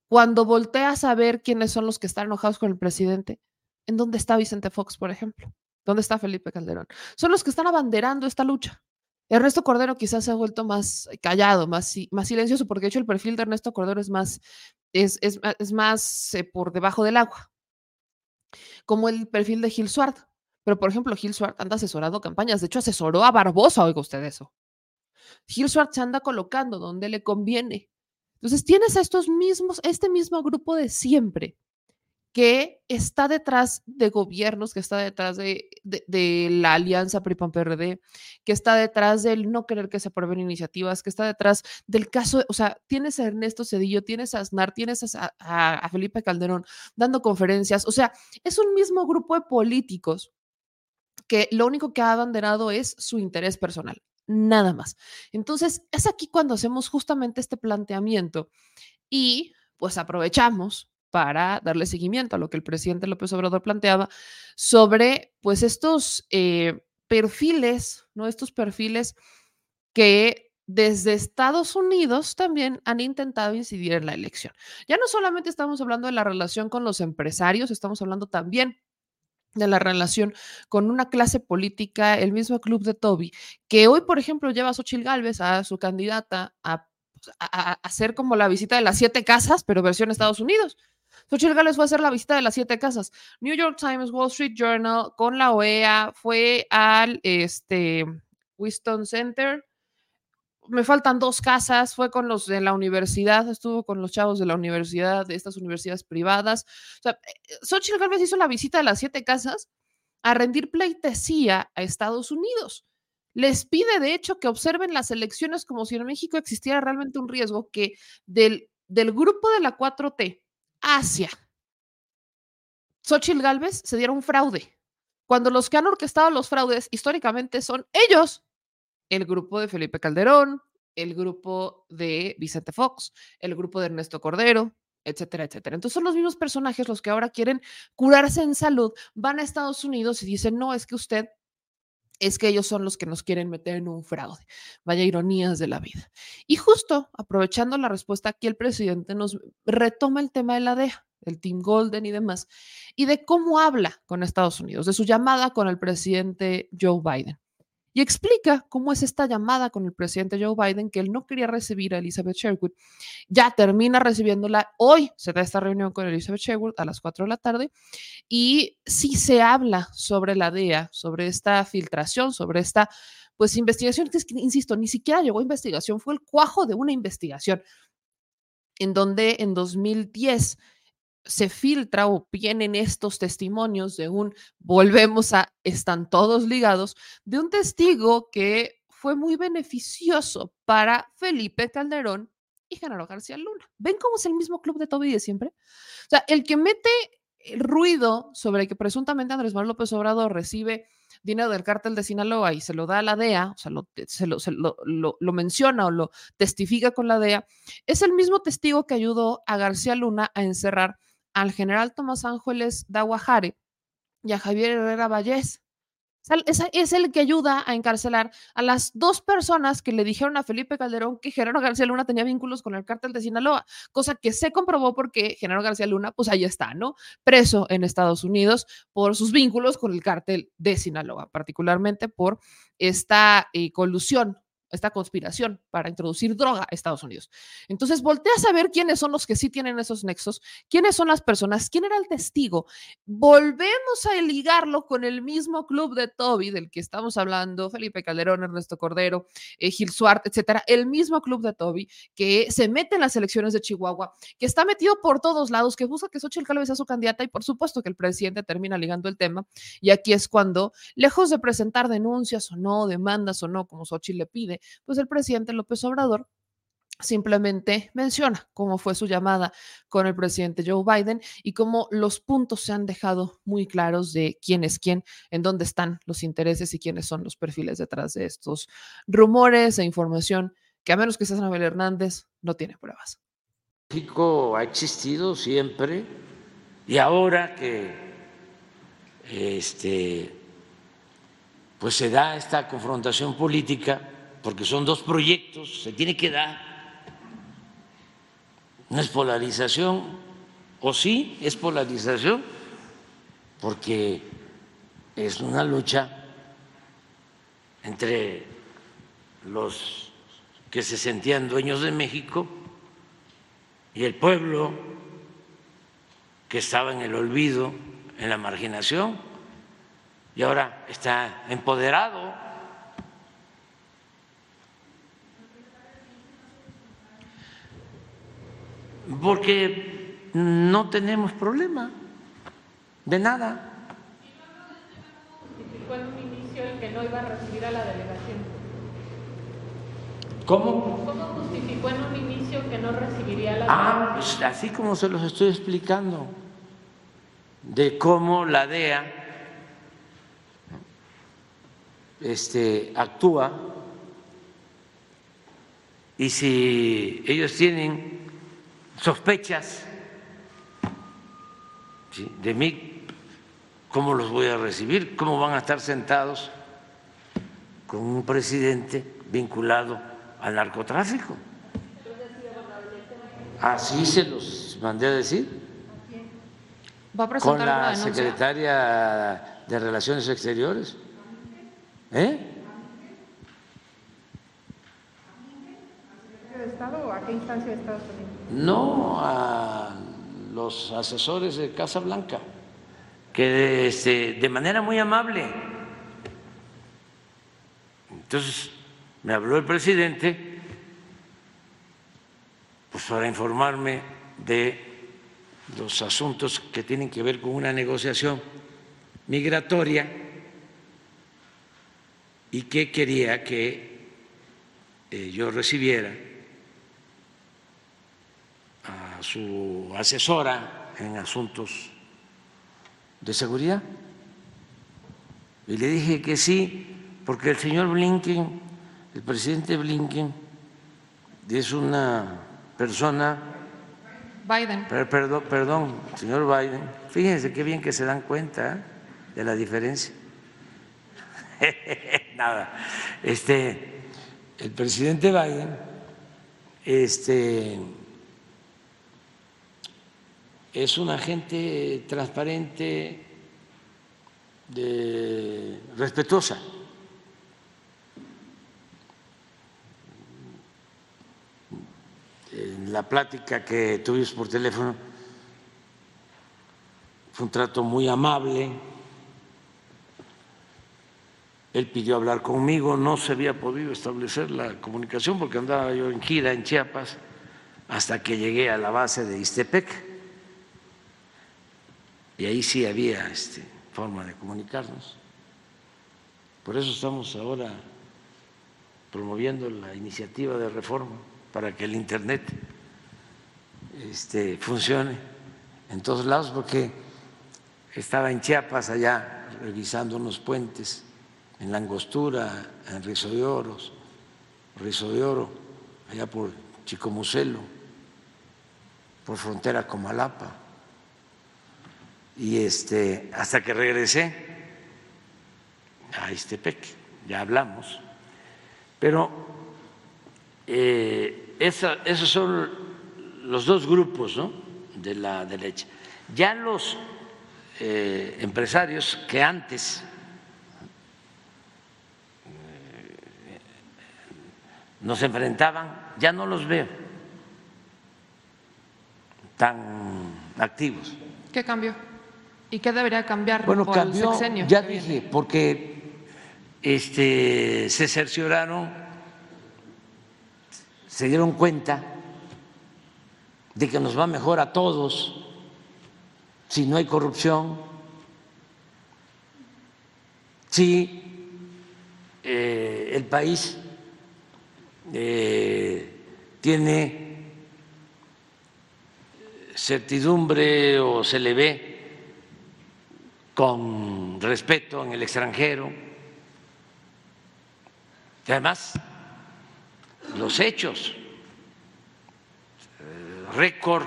Cuando volteas a ver quiénes son los que están enojados con el presidente, ¿en dónde está Vicente Fox, por ejemplo? ¿Dónde está Felipe Calderón? Son los que están abanderando esta lucha. Ernesto Cordero quizás se ha vuelto más callado, más, silencioso, porque de hecho el perfil de Ernesto Cordero es más, es, es más eh, por debajo del agua, como el perfil de Gil Suárez. Pero, por ejemplo, Gil Suárez anda asesorando campañas. De hecho, asesoró a Barbosa, oiga usted eso. Gil Suárez se anda colocando donde le conviene. Entonces tienes a estos mismos, este mismo grupo de siempre que está detrás de gobiernos, que está detrás de, la alianza PRI-PAN-PRD, que está detrás del no querer que se aprueben iniciativas, que está detrás del caso, o sea, tienes a Ernesto Cedillo, tienes a Aznar, tienes a, a Felipe Calderón dando conferencias, o sea, es un mismo grupo de políticos que lo único que ha abanderado es su interés personal nada más. Entonces, es aquí cuando hacemos justamente este planteamiento y pues aprovechamos para darle seguimiento a lo que el presidente López Obrador planteaba sobre pues estos eh, perfiles, ¿no? Estos perfiles que desde Estados Unidos también han intentado incidir en la elección. Ya no solamente estamos hablando de la relación con los empresarios, estamos hablando también de la relación con una clase política, el mismo club de Toby, que hoy, por ejemplo, lleva a Xochitl Gálvez, a su candidata, a, pues, hacer como la visita de las siete casas, pero versión Estados Unidos. Xochitl Gálvez fue a hacer la visita de las siete casas. New York Times, Wall Street Journal, con la OEA, fue al este, Winston Center, me faltan dos casas, fue con los de la universidad, estuvo con los chavos de la universidad, de estas universidades privadas. O sea, Xochitl Gálvez hizo la visita de las siete casas a rendir pleitesía a Estados Unidos. Les pide, de hecho, que observen las elecciones como si en México existiera realmente un riesgo que del, del grupo de la 4T hacia Xochitl Gálvez se diera un fraude. Cuando los que han orquestado los fraudes históricamente son ellos, el grupo de Felipe Calderón, el grupo de Vicente Fox, el grupo de Ernesto Cordero, etcétera, etcétera. Entonces son los mismos personajes los que ahora quieren curarse en salud, van a Estados Unidos y dicen, no, es que usted es que ellos son los que nos quieren meter en un fraude. Vaya ironías de la vida. Y justo aprovechando la respuesta aquí, el presidente nos retoma el tema de la DEA, el Team Golden y demás, y de cómo habla con Estados Unidos, de su llamada con el presidente Joe Biden. Y explica cómo es esta llamada con el presidente Joe Biden, que él no quería recibir a Elizabeth Sherwood. Ya termina recibiéndola. Hoy se da esta reunión con Elizabeth Sherwood a las 4 de la tarde. Y sí se habla sobre la DEA, sobre esta filtración, sobre esta pues investigación, que insisto, ni siquiera llegó a investigación, fue el cuajo de una investigación en donde en 2010 se filtra o vienen estos testimonios de un, volvemos a, están todos ligados, de un testigo que fue muy beneficioso para Felipe Calderón y Genaro García Luna. ¿Ven cómo es el mismo club de Toby de siempre? O sea, el que mete el ruido sobre que presuntamente Andrés Manuel López Obrador recibe dinero del cártel de Sinaloa y se lo da a la DEA, o sea, lo, se, lo, lo, lo, menciona o lo testifica con la DEA, es el mismo testigo que ayudó a García Luna a encerrar al general Tomás Ángeles Daguajare y a Javier Herrera Vallés. Es, el que ayuda a encarcelar a las dos personas que le dijeron a Felipe Calderón que Genaro García Luna tenía vínculos con el cártel de Sinaloa, cosa que se comprobó porque Genaro García Luna, pues ahí está, ¿no? Preso en Estados Unidos por sus vínculos con el cártel de Sinaloa, particularmente por esta eh, colusión esta conspiración para introducir droga a Estados Unidos. Entonces, voltea a saber quiénes son los que sí tienen esos nexos, quiénes son las personas, quién era el testigo. Volvemos a ligarlo con el mismo club de Toby del que estamos hablando, Felipe Calderón, Ernesto Cordero, eh, Gil Suart, etcétera, el mismo club de Toby que se mete en las elecciones de Chihuahua, que está metido por todos lados, que busca que Xochitl Gálvez sea su candidata y por supuesto que el presidente termina ligando el tema. Y aquí es cuando, lejos de presentar denuncias o no, demandas o no, como Xochitl le pide, pues el presidente López Obrador simplemente menciona cómo fue su llamada con el presidente Joe Biden y cómo los puntos se han dejado muy claros de quién es quién, en dónde están los intereses y quiénes son los perfiles detrás de estos rumores e información que a menos que sea Anabel Hernández no tiene pruebas. México ha existido siempre y ahora que este pues se da esta confrontación política porque son dos proyectos, se tiene que dar. No es polarización, o sí es polarización, porque es una lucha entre los que se sentían dueños de México y el pueblo que estaba en el olvido, en la marginación, y ahora está empoderado porque no tenemos problema de nada. Justificó en un inicio el que no iba a recibir a la delegación. ¿Cómo? ¿Cómo justificó en un inicio que no recibiría a la delegación? Ah, pues así como se los estoy explicando, de cómo la DEA este, actúa y si ellos tienen sospechas de mí, ¿cómo los voy a recibir? ¿Cómo van a estar sentados con un presidente vinculado al narcotráfico? Así se los mandé a decir. con la secretaria de Relaciones Exteriores. ¿Eh? A qué instancia de no a los asesores de Casa Blanca, que este, de manera muy amable. Entonces me habló el presidente pues para informarme de los asuntos que tienen que ver con una negociación migratoria y que quería que eh, yo recibiera a su asesora en asuntos de seguridad. Y le dije que sí, porque el señor Blinken, el presidente Blinken, es una persona... Biden. perdón, perdón, señor Biden. Fíjense qué bien que se dan cuenta ¿eh? de la diferencia. [laughs] Nada. Este, el presidente Biden este, es una gente transparente, respetuosa. En la plática que tuvimos por teléfono fue un trato muy amable. Él pidió hablar conmigo, no se había podido establecer la comunicación porque andaba yo en gira en Chiapas hasta que llegué a la base de Istepec. Y ahí sí había este, forma de comunicarnos. Por eso estamos ahora promoviendo la iniciativa de reforma para que el Internet este, funcione en todos lados, porque estaba en Chiapas allá revisando unos puentes, en Langostura, en Rizo de Oros, Rizo de Oro, allá por Chicomucelo, por frontera con Malapa. Y este, hasta que regresé a Istepec, ya hablamos. Pero eh, esos son los dos grupos ¿no? de la derecha. Ya los eh, empresarios que antes eh, nos enfrentaban, ya no los veo tan activos. ¿Qué cambió? ¿Y qué debería cambiar bueno, por cambió, el sexenio? Ya dije, porque este, se cercioraron, se dieron cuenta de que nos va mejor a todos si no hay corrupción, si eh, el país eh, tiene certidumbre o se le ve con respeto en el extranjero. Y además, los hechos, récord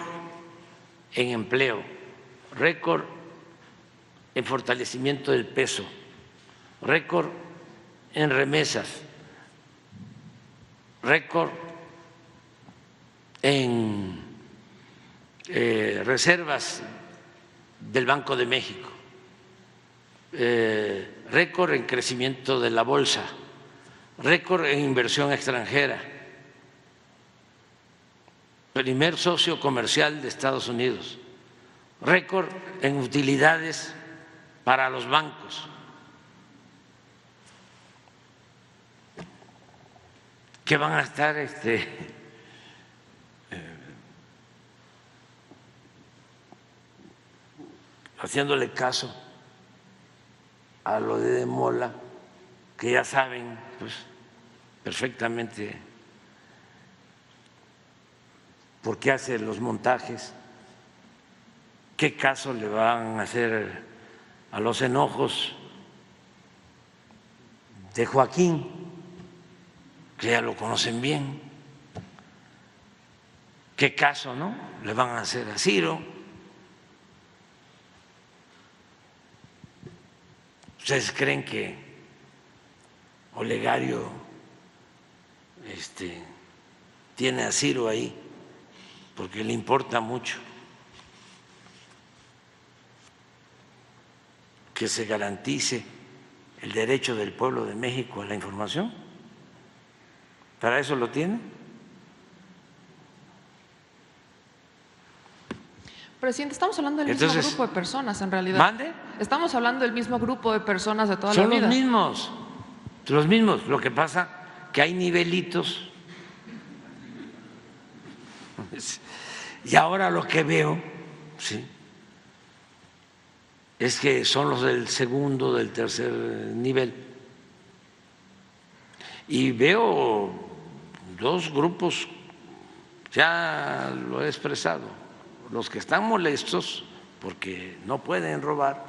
en empleo, récord en fortalecimiento del peso, récord en remesas, récord en eh, reservas del Banco de México, eh, récord en crecimiento de la bolsa, récord en inversión extranjera, primer socio comercial de Estados Unidos, récord en utilidades para los bancos. que van a estar este, eh, haciéndole caso a lo de Mola, que ya saben pues, perfectamente por qué hace los montajes, qué caso le van a hacer a los enojos de Joaquín, que ya lo conocen bien, qué caso no le van a hacer a Ciro. ¿Ustedes creen que Olegario este, tiene a Ciro ahí porque le importa mucho que se garantice el derecho del pueblo de México a la información? ¿Para eso lo tiene? Presidente, estamos hablando del Entonces, mismo grupo de personas, en realidad. ¿Mande? Estamos hablando del mismo grupo de personas de toda Son la vida. los mismos, los mismos. Lo que pasa que hay nivelitos. Y ahora lo que veo, sí, es que son los del segundo, del tercer nivel. Y veo dos grupos, ya lo he expresado, los que están molestos porque no pueden robar,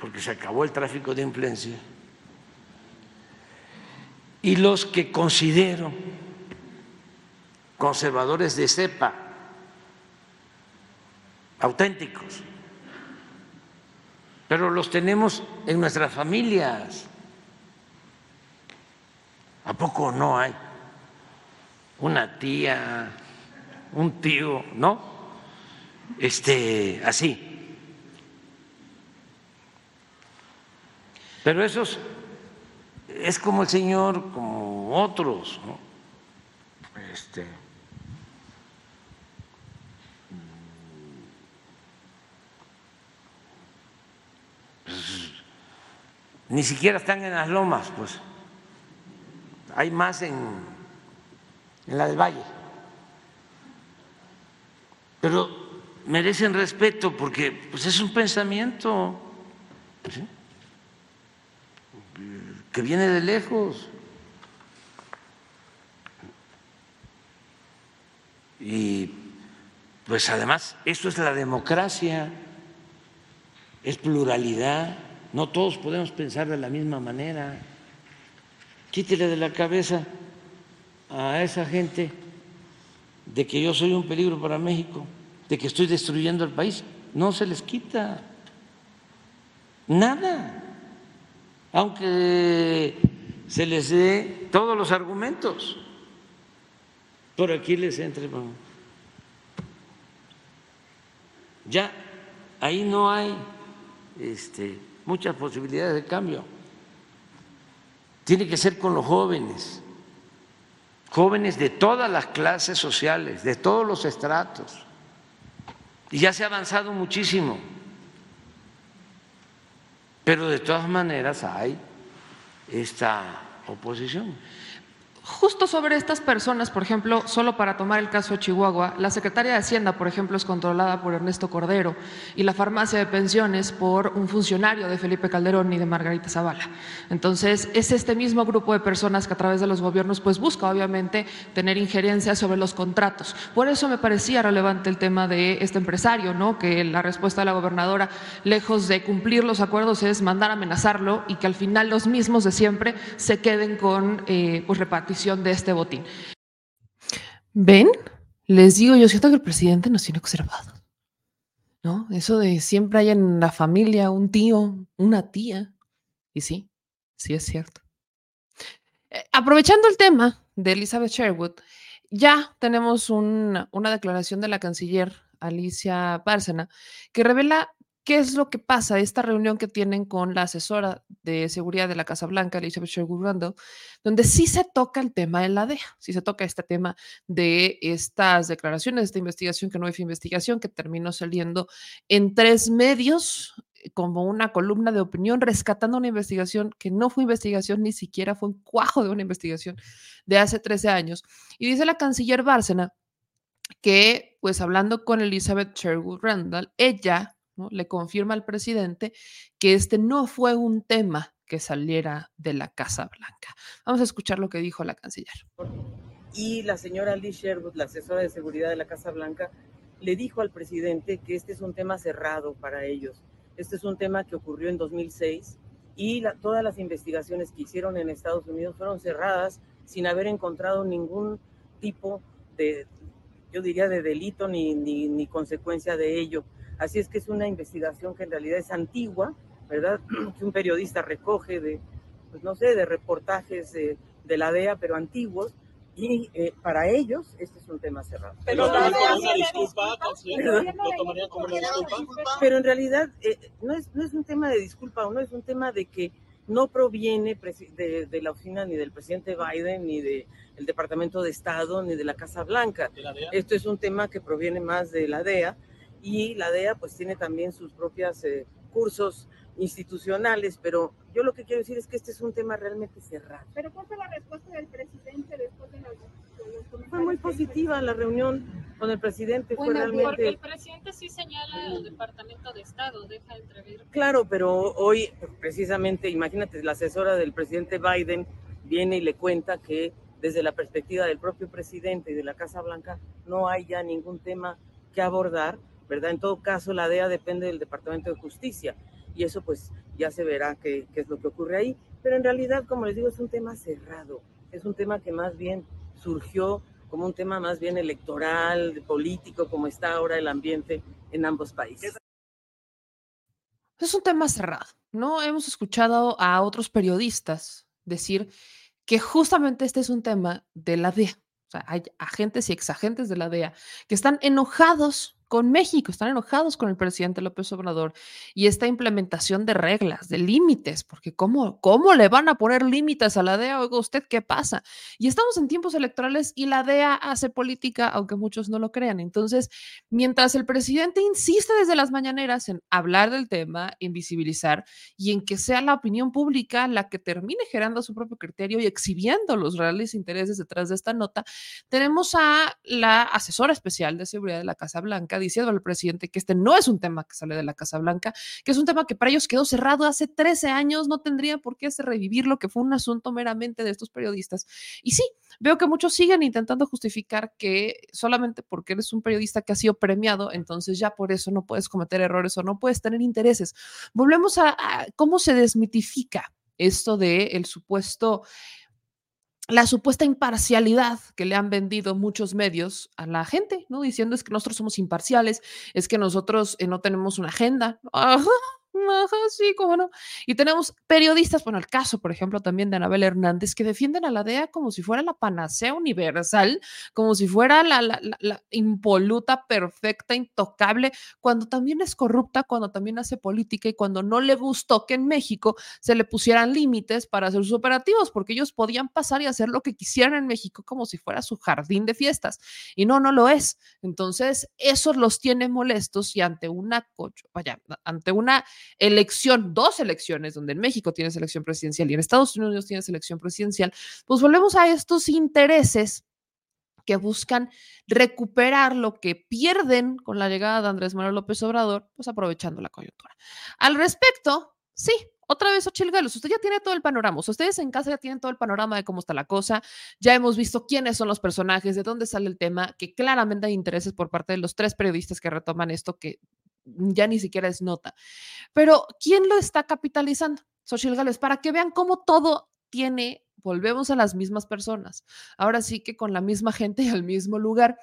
porque se acabó el tráfico de influencia, y los que considero conservadores de cepa, auténticos, pero los tenemos en nuestras familias. ¿A poco no hay una tía, un tío, no? Este, así. Pero esos es como el Señor, como otros, ¿no? Este, pues, ni siquiera están en las lomas, pues. Hay más en, en la del Valle. Pero merecen respeto porque pues, es un pensamiento que viene de lejos. Y pues además, esto es la democracia, es pluralidad, no todos podemos pensar de la misma manera. Quítele de la cabeza a esa gente de que yo soy un peligro para México, de que estoy destruyendo el país. No se les quita nada, aunque se les dé todos los argumentos. Por aquí les entre. Ya ahí no hay este, muchas posibilidades de cambio. Tiene que ser con los jóvenes, jóvenes de todas las clases sociales, de todos los estratos. Y ya se ha avanzado muchísimo. Pero de todas maneras hay esta oposición. Justo sobre estas personas, por ejemplo, solo para tomar el caso de Chihuahua, la Secretaría de Hacienda, por ejemplo, es controlada por Ernesto Cordero y la farmacia de pensiones por un funcionario de Felipe Calderón y de Margarita Zavala. Entonces, es este mismo grupo de personas que a través de los gobiernos pues busca obviamente tener injerencia sobre los contratos. Por eso me parecía relevante el tema de este empresario, ¿no? Que la respuesta de la gobernadora, lejos de cumplir los acuerdos, es mandar a amenazarlo y que al final los mismos de siempre se queden con eh, pues repartición de este botín. ¿Ven? Les digo, yo siento que el presidente nos tiene observados. ¿No? Eso de siempre hay en la familia un tío, una tía. Y sí, sí es cierto. Eh, aprovechando el tema de Elizabeth Sherwood, ya tenemos una declaración de la canciller Alicia Bárcena que revela ¿Qué es lo que pasa? Esta reunión que tienen con la asesora de seguridad de la Casa Blanca, Elizabeth Sherwood Randall, donde sí se toca el tema de la DEA, sí se toca este tema de estas declaraciones, de esta investigación que no fue investigación, que terminó saliendo en tres medios eh, como una columna de opinión, rescatando una investigación que no fue investigación, ni siquiera fue un cuajo de una investigación de hace 13 años. Y dice la canciller Bárcena que, pues hablando con Elizabeth Sherwood Randall, ella le confirma al presidente que este no fue un tema que saliera de la Casa Blanca. Vamos a escuchar lo que dijo la canciller. Y la señora Liz Sherwood, la asesora de seguridad de la Casa Blanca, le dijo al presidente que este es un tema cerrado para ellos. Este es un tema que ocurrió en 2006 y todas las investigaciones que hicieron en Estados Unidos fueron cerradas sin haber encontrado ningún tipo de, yo diría, de delito ni, ni consecuencia de ello. Así es que es una investigación que en realidad es antigua, ¿verdad? [clears throat] Que un periodista recoge de, pues no sé, de reportajes de, la DEA, pero antiguos, y eh, para ellos este es un tema cerrado. Pero, pero en realidad eh, no, es, no es un tema de disculpa o no, es un tema de que no proviene de, de, la oficina ni del presidente Biden, ni del Departamento de Estado, ni de la Casa Blanca. Esto es un tema que proviene más de la DEA y la DEA pues tiene también sus propios eh, cursos institucionales, pero yo lo que quiero decir es que este es un tema realmente cerrado. ¿Pero cuál fue la respuesta del presidente después de la Fue muy positiva la reunión con el presidente. fue realmente... Porque el presidente sí señala el Departamento de Estado, deja entrever. Claro, pero hoy precisamente, imagínate, la asesora del presidente Biden viene y le cuenta que desde la perspectiva del propio presidente y de la Casa Blanca no hay ya ningún tema que abordar ¿verdad? En todo caso, la DEA depende del Departamento de Justicia y eso pues ya se verá qué, es lo que ocurre ahí. Pero en realidad, como les digo, es un tema cerrado, es un tema que más bien surgió como un tema más bien electoral, político, como está ahora el ambiente en ambos países. es un tema cerrado, ¿no? Hemos escuchado a otros periodistas decir que justamente este es un tema de la DEA. O sea, hay agentes y exagentes de la DEA que están enojados con México, están enojados con el presidente López Obrador y esta implementación de reglas, de límites, porque ¿cómo, cómo le van a poner límites a la DEA? Oiga, ¿usted qué pasa? Y estamos en tiempos electorales y la DEA hace política, aunque muchos no lo crean. Entonces, mientras el presidente insiste desde las mañaneras en hablar del tema, en visibilizar y en que sea la opinión pública la que termine generando su propio criterio y exhibiendo los reales intereses detrás de esta nota, tenemos a la asesora especial de seguridad de la Casa Blanca, diciendo al presidente que este no es un tema que sale de la Casa Blanca, que es un tema que para ellos quedó cerrado hace 13 años, no tendría por qué revivir lo que fue un asunto meramente de estos periodistas. Y sí, veo que muchos siguen intentando justificar que solamente porque eres un periodista que ha sido premiado, entonces ya por eso no puedes cometer errores o no puedes tener intereses. Volvemos a, a cómo se desmitifica esto de el supuesto la supuesta imparcialidad que le han vendido muchos medios a la gente, ¿no? Diciendo es que nosotros somos imparciales, es que nosotros eh, no tenemos una agenda. Ajá, [laughs] Ajá, sí, cómo no. Y tenemos periodistas, bueno, el caso, por ejemplo, también de Anabel Hernández, que defienden a la DEA como si fuera la panacea universal, como si fuera la, impoluta, perfecta, intocable, cuando también es corrupta, cuando también hace política y cuando no le gustó que en México se le pusieran límites para hacer sus operativos, porque ellos podían pasar y hacer lo que quisieran en México como si fuera su jardín de fiestas. Y no, no lo es. Entonces, eso los tiene molestos y ante una, vaya, ante una elección, dos elecciones, donde en México tiene elección presidencial y en Estados Unidos tiene elección presidencial, pues volvemos a estos intereses que buscan recuperar lo que pierden con la llegada de Andrés Manuel López Obrador, pues aprovechando la coyuntura. Al respecto, sí, otra vez Ochil Galos, usted ya tiene todo el panorama, ustedes en casa ya tienen todo el panorama de cómo está la cosa, ya hemos visto quiénes son los personajes, de dónde sale el tema, que claramente hay intereses por parte de los tres periodistas que retoman esto, que ya ni siquiera es nota. Pero ¿quién lo está capitalizando? Social Gales, para que vean cómo todo tiene volvemos a las mismas personas. Ahora sí que con la misma gente y al mismo lugar.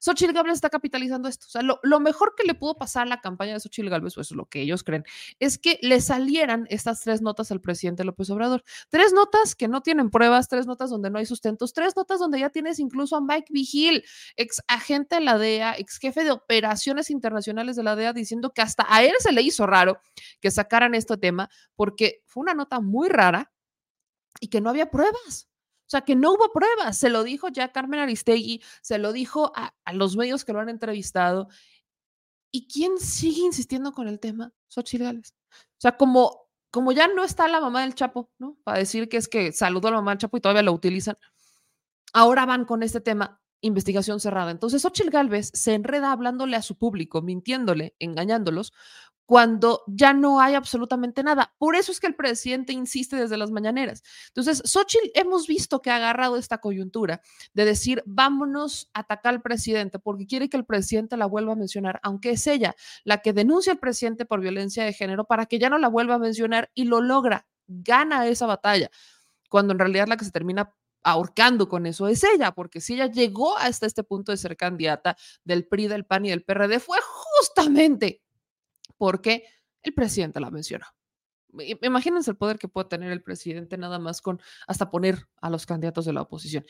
Xochitl Gálvez está capitalizando esto. O sea, lo, mejor que le pudo pasar a la campaña de Xochitl Gálvez, eso es lo que ellos creen, es que le salieran estas tres notas al presidente López Obrador. Tres notas que no tienen pruebas, tres notas donde no hay sustentos, tres notas donde ya tienes incluso a Mike Vigil, ex agente de la DEA, ex jefe de operaciones internacionales de la DEA, diciendo que hasta a él se le hizo raro que sacaran este tema porque fue una nota muy rara y que no había pruebas. O sea, que no hubo pruebas. Se lo dijo ya Carmen Aristegui, se lo dijo a, los medios que lo han entrevistado. ¿Y quién sigue insistiendo con el tema? Xochitl Gales. O sea, como, como ya no está la mamá del Chapo, ¿no? Para decir que es que saludó a la mamá del Chapo y todavía lo utilizan. Ahora van con este tema, investigación cerrada. Entonces, Xochitl Galvez se enreda hablándole a su público, mintiéndole, engañándolos, cuando ya no hay absolutamente nada. Por eso es que el presidente insiste desde las mañaneras. Entonces, Xochitl hemos visto que ha agarrado esta coyuntura de decir, vámonos a atacar al presidente, porque quiere que el presidente la vuelva a mencionar, aunque es ella la que denuncia al presidente por violencia de género, para que ya no la vuelva a mencionar y lo logra, gana esa batalla, cuando en realidad la que se termina ahorcando con eso es ella, porque si ella llegó hasta este punto de ser candidata del PRI, del PAN y del PRD, fue justamente porque el presidente la mencionó. Imagínense el poder que puede tener el presidente nada más con hasta poner a los candidatos de la oposición.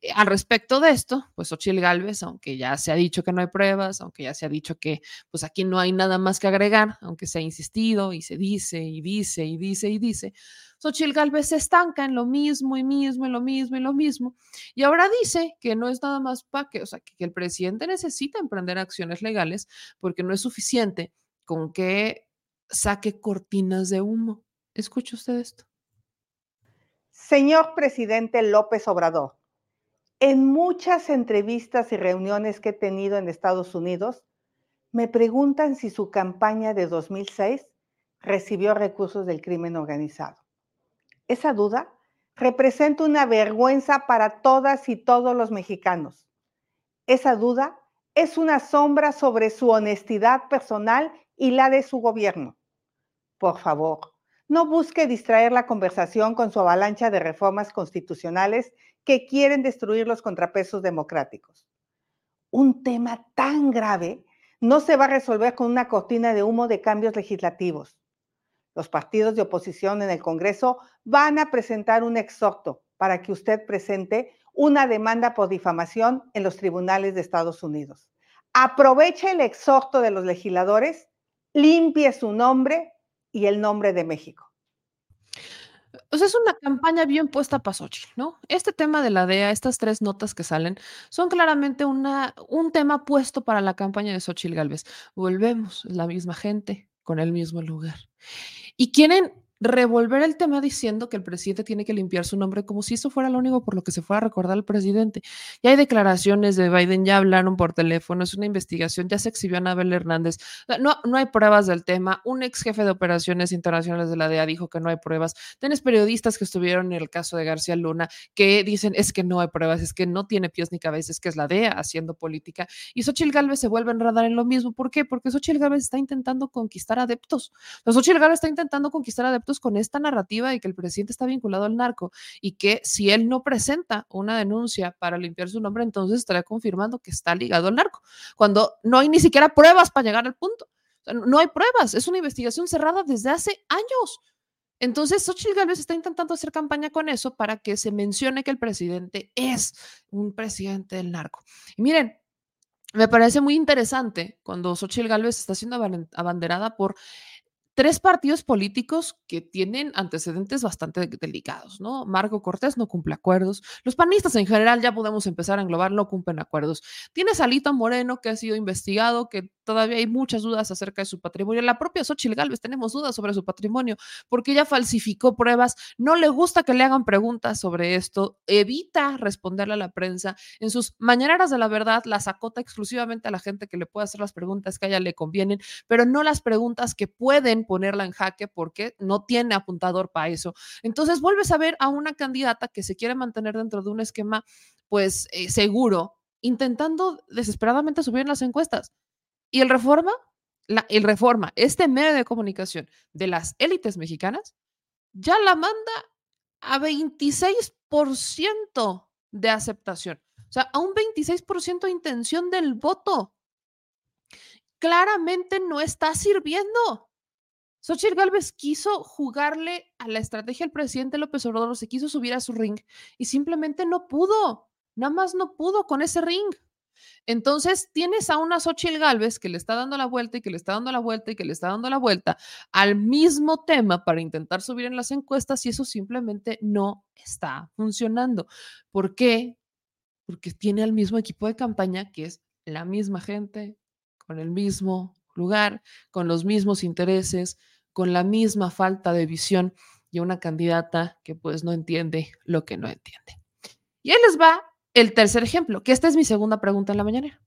Eh, al respecto de esto, pues Ochil Gálvez, aunque ya se ha dicho que no hay pruebas, aunque ya se ha dicho que pues aquí no hay nada más que agregar, aunque se ha insistido y se dice y dice y dice y dice, Xochil Gálvez se estanca en lo mismo y mismo y lo mismo y lo mismo. Y ahora dice que no es nada más para que, o sea, que el presidente necesita emprender acciones legales porque no es suficiente con que saque cortinas de humo. ¿Escucha usted esto? Señor presidente López Obrador, en muchas entrevistas y reuniones que he tenido en Estados Unidos, me preguntan si su campaña de 2006 recibió recursos del crimen organizado. Esa duda representa una vergüenza para todas y todos los mexicanos. Esa duda es una sombra sobre su honestidad personal y la de su gobierno. Por favor, no busque distraer la conversación con su avalancha de reformas constitucionales que quieren destruir los contrapesos democráticos. Un tema tan grave no se va a resolver con una cortina de humo de cambios legislativos. los partidos de oposición en el Congreso van a presentar un exhorto para que usted presente una demanda por difamación en los tribunales de Estados Unidos. Aproveche el exhorto de los legisladores, limpie su nombre y el nombre de México. O sea, es una campaña bien puesta para Xochitl, ¿no? Este tema de la DEA, estas tres notas que salen, son claramente una, un tema puesto para la campaña de Xochitl Galvez. Volvemos, la misma gente, con el mismo lugar. Y quieren revolver el tema diciendo que el presidente tiene que limpiar su nombre como si eso fuera lo único por lo que se fuera a recordar al presidente. Ya hay declaraciones de Biden, ya hablaron por teléfono, es una investigación, ya se exhibió a Anabel Hernández. No, no hay pruebas del tema. Un ex jefe de operaciones internacionales de la DEA dijo que no hay pruebas. Tienes periodistas que estuvieron en el caso de García Luna que dicen es que no hay pruebas, es que no tiene pies ni cabeza, es que es la DEA haciendo política. Y Xochitl Galvez se vuelve a enredar en lo mismo. ¿Por qué? Porque Xochitl Galvez está intentando conquistar adeptos. Xochitl Galvez está intentando conquistar adeptos con esta narrativa de que el presidente está vinculado al narco y que si él no presenta una denuncia para limpiar su nombre, entonces estaría confirmando que está ligado al narco, cuando no hay ni siquiera pruebas para llegar al punto. no hay pruebas, es una investigación cerrada desde hace años. Entonces, Xochitl Gálvez está intentando hacer campaña con eso para que se mencione que el presidente es un presidente del narco. Y miren, me parece muy interesante cuando Xochitl Gálvez está siendo abanderada por tres partidos políticos que tienen antecedentes bastante delicados, ¿no? Marco Cortés no cumple acuerdos. Los panistas en general, ya podemos empezar a englobar, no cumplen acuerdos. Tienes a Moreno, que ha sido investigado, que todavía hay muchas dudas acerca de su patrimonio. La propia Xochitl Galvez tenemos dudas sobre su patrimonio porque ella falsificó pruebas, no le gusta que le hagan preguntas sobre esto, evita responderle a la prensa. En sus mañaneras de la verdad las acota exclusivamente a la gente que le puede hacer las preguntas que a ella le convienen, pero no las preguntas que pueden ponerla en jaque porque no tiene apuntador para eso. Entonces vuelves a ver a una candidata que se quiere mantener dentro de un esquema pues eh, seguro, intentando desesperadamente subir en las encuestas. Y el Reforma, la, el Reforma, este medio de comunicación de las élites mexicanas, ya la manda a 26% de aceptación. O sea, a un 26% de intención del voto. Claramente no está sirviendo. Xochitl Gálvez quiso jugarle a la estrategia del presidente López Obrador, se quiso subir a su ring y simplemente no pudo. Nada más no pudo con ese ring. Entonces tienes a una Xochitl Galvez que le está dando la vuelta y que le está dando la vuelta y que le está dando la vuelta al mismo tema para intentar subir en las encuestas y eso simplemente no está funcionando. ¿Por qué? Porque tiene al mismo equipo de campaña que es la misma gente, con el mismo lugar, con los mismos intereses, con la misma falta de visión y una candidata que pues no entiende lo que no entiende. Y ahí les va el tercer ejemplo, que esta es mi segunda pregunta en la mañanera.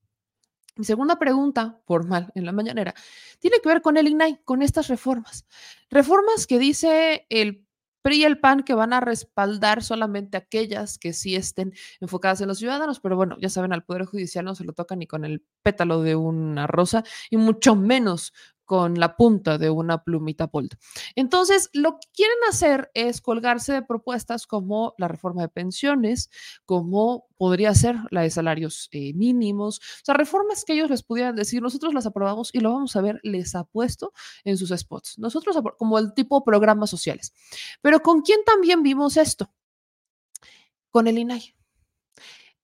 Mi segunda pregunta formal en la mañanera tiene que ver con el INAI, con estas reformas. Reformas que dice el PRI y el PAN que van a respaldar solamente aquellas que sí estén enfocadas en los ciudadanos, pero bueno, ya saben, al Poder Judicial no se lo toca ni con el pétalo de una rosa y mucho menos con la punta de una plumita bold. Entonces, lo que quieren hacer es colgarse de propuestas como la reforma de pensiones, como podría ser la de salarios eh, mínimos, o sea, reformas que ellos les pudieran decir, nosotros las aprobamos y lo vamos a ver, les apuesto en sus spots. Nosotros como el tipo programas sociales. Pero ¿con quién también vimos esto? Con el INAI.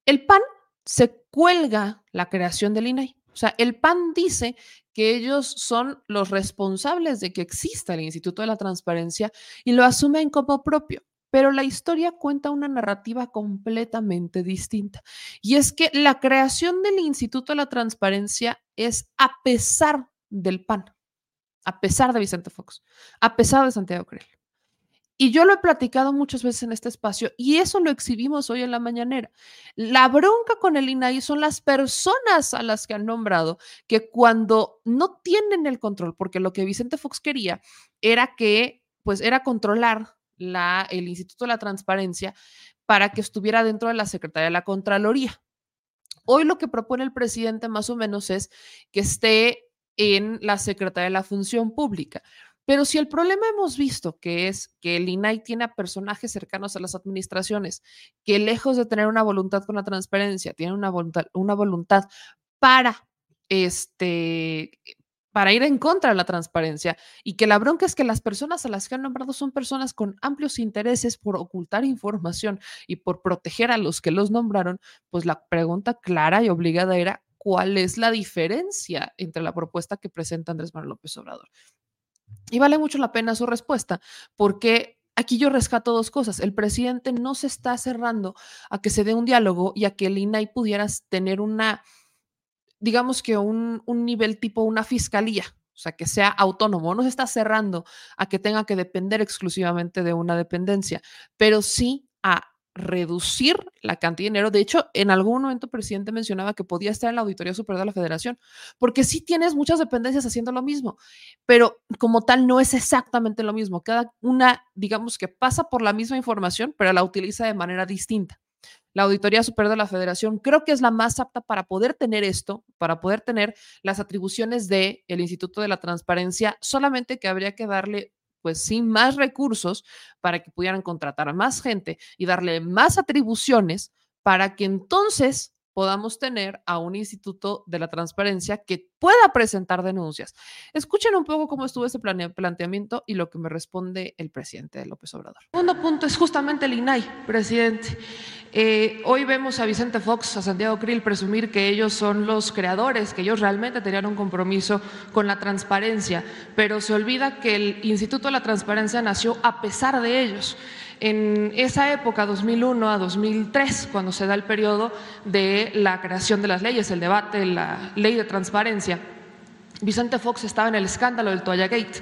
El PAN se cuelga la creación del INAI. O sea, el PAN dice que ellos son los responsables de que exista el Instituto de la Transparencia y lo asumen como propio. Pero la historia cuenta una narrativa completamente distinta. Y es que la creación del Instituto de la Transparencia es a pesar del PAN, a pesar de Vicente Fox, a pesar de Santiago Creel. Y yo lo he platicado muchas veces en este espacio y eso lo exhibimos hoy en la mañanera. La bronca con el INAI son las personas a las que han nombrado que cuando no tienen el control, porque lo que Vicente Fox quería era que, pues, era controlar la, el Instituto de la Transparencia para que estuviera dentro de la Secretaría de la Contraloría. Hoy lo que propone el presidente más o menos es que esté en la Secretaría de la Función Pública. Pero si el problema hemos visto que es que el INAI tiene a personajes cercanos a las administraciones que lejos de tener una voluntad con la transparencia, tienen una voluntad, para este para ir en contra de la transparencia y que la bronca es que las personas a las que han nombrado son personas con amplios intereses por ocultar información y por proteger a los que los nombraron, pues la pregunta clara y obligada era cuál es la diferencia entre la propuesta que presenta Andrés Manuel López Obrador. Y vale mucho la pena su respuesta, porque aquí yo rescato dos cosas. El presidente no se está cerrando a que se dé un diálogo y a que el INAI pudiera tener una digamos que un, nivel tipo una fiscalía, o sea, que sea autónomo, no se está cerrando a que tenga que depender exclusivamente de una dependencia, pero sí a reducir la cantidad de dinero. De hecho, en algún momento el presidente mencionaba que podía estar en la Auditoría Superior de la Federación, porque sí tienes muchas dependencias haciendo lo mismo, pero como tal no es exactamente lo mismo. Cada una, digamos que pasa por la misma información, pero la utiliza de manera distinta la Auditoría Superior de la Federación creo que es la más apta para poder tener esto, para poder tener las atribuciones del el Instituto de la Transparencia, solamente que habría que darle pues sí, más recursos para que pudieran contratar a más gente y darle más atribuciones para que entonces podamos tener a un instituto de la transparencia que pueda presentar denuncias. Escuchen un poco cómo estuvo ese planteamiento y lo que me responde el presidente López Obrador. El segundo punto es justamente el INAI, presidente. Eh, hoy vemos a Vicente Fox, a Santiago Krill presumir que ellos son los creadores, que ellos realmente tenían un compromiso con la transparencia, pero se olvida que el Instituto de la Transparencia nació a pesar de ellos. En esa época, 2001 a 2003, cuando se da el periodo de la creación de las leyes, el debate, la ley de transparencia, Vicente Fox estaba en el escándalo del Toalla Gate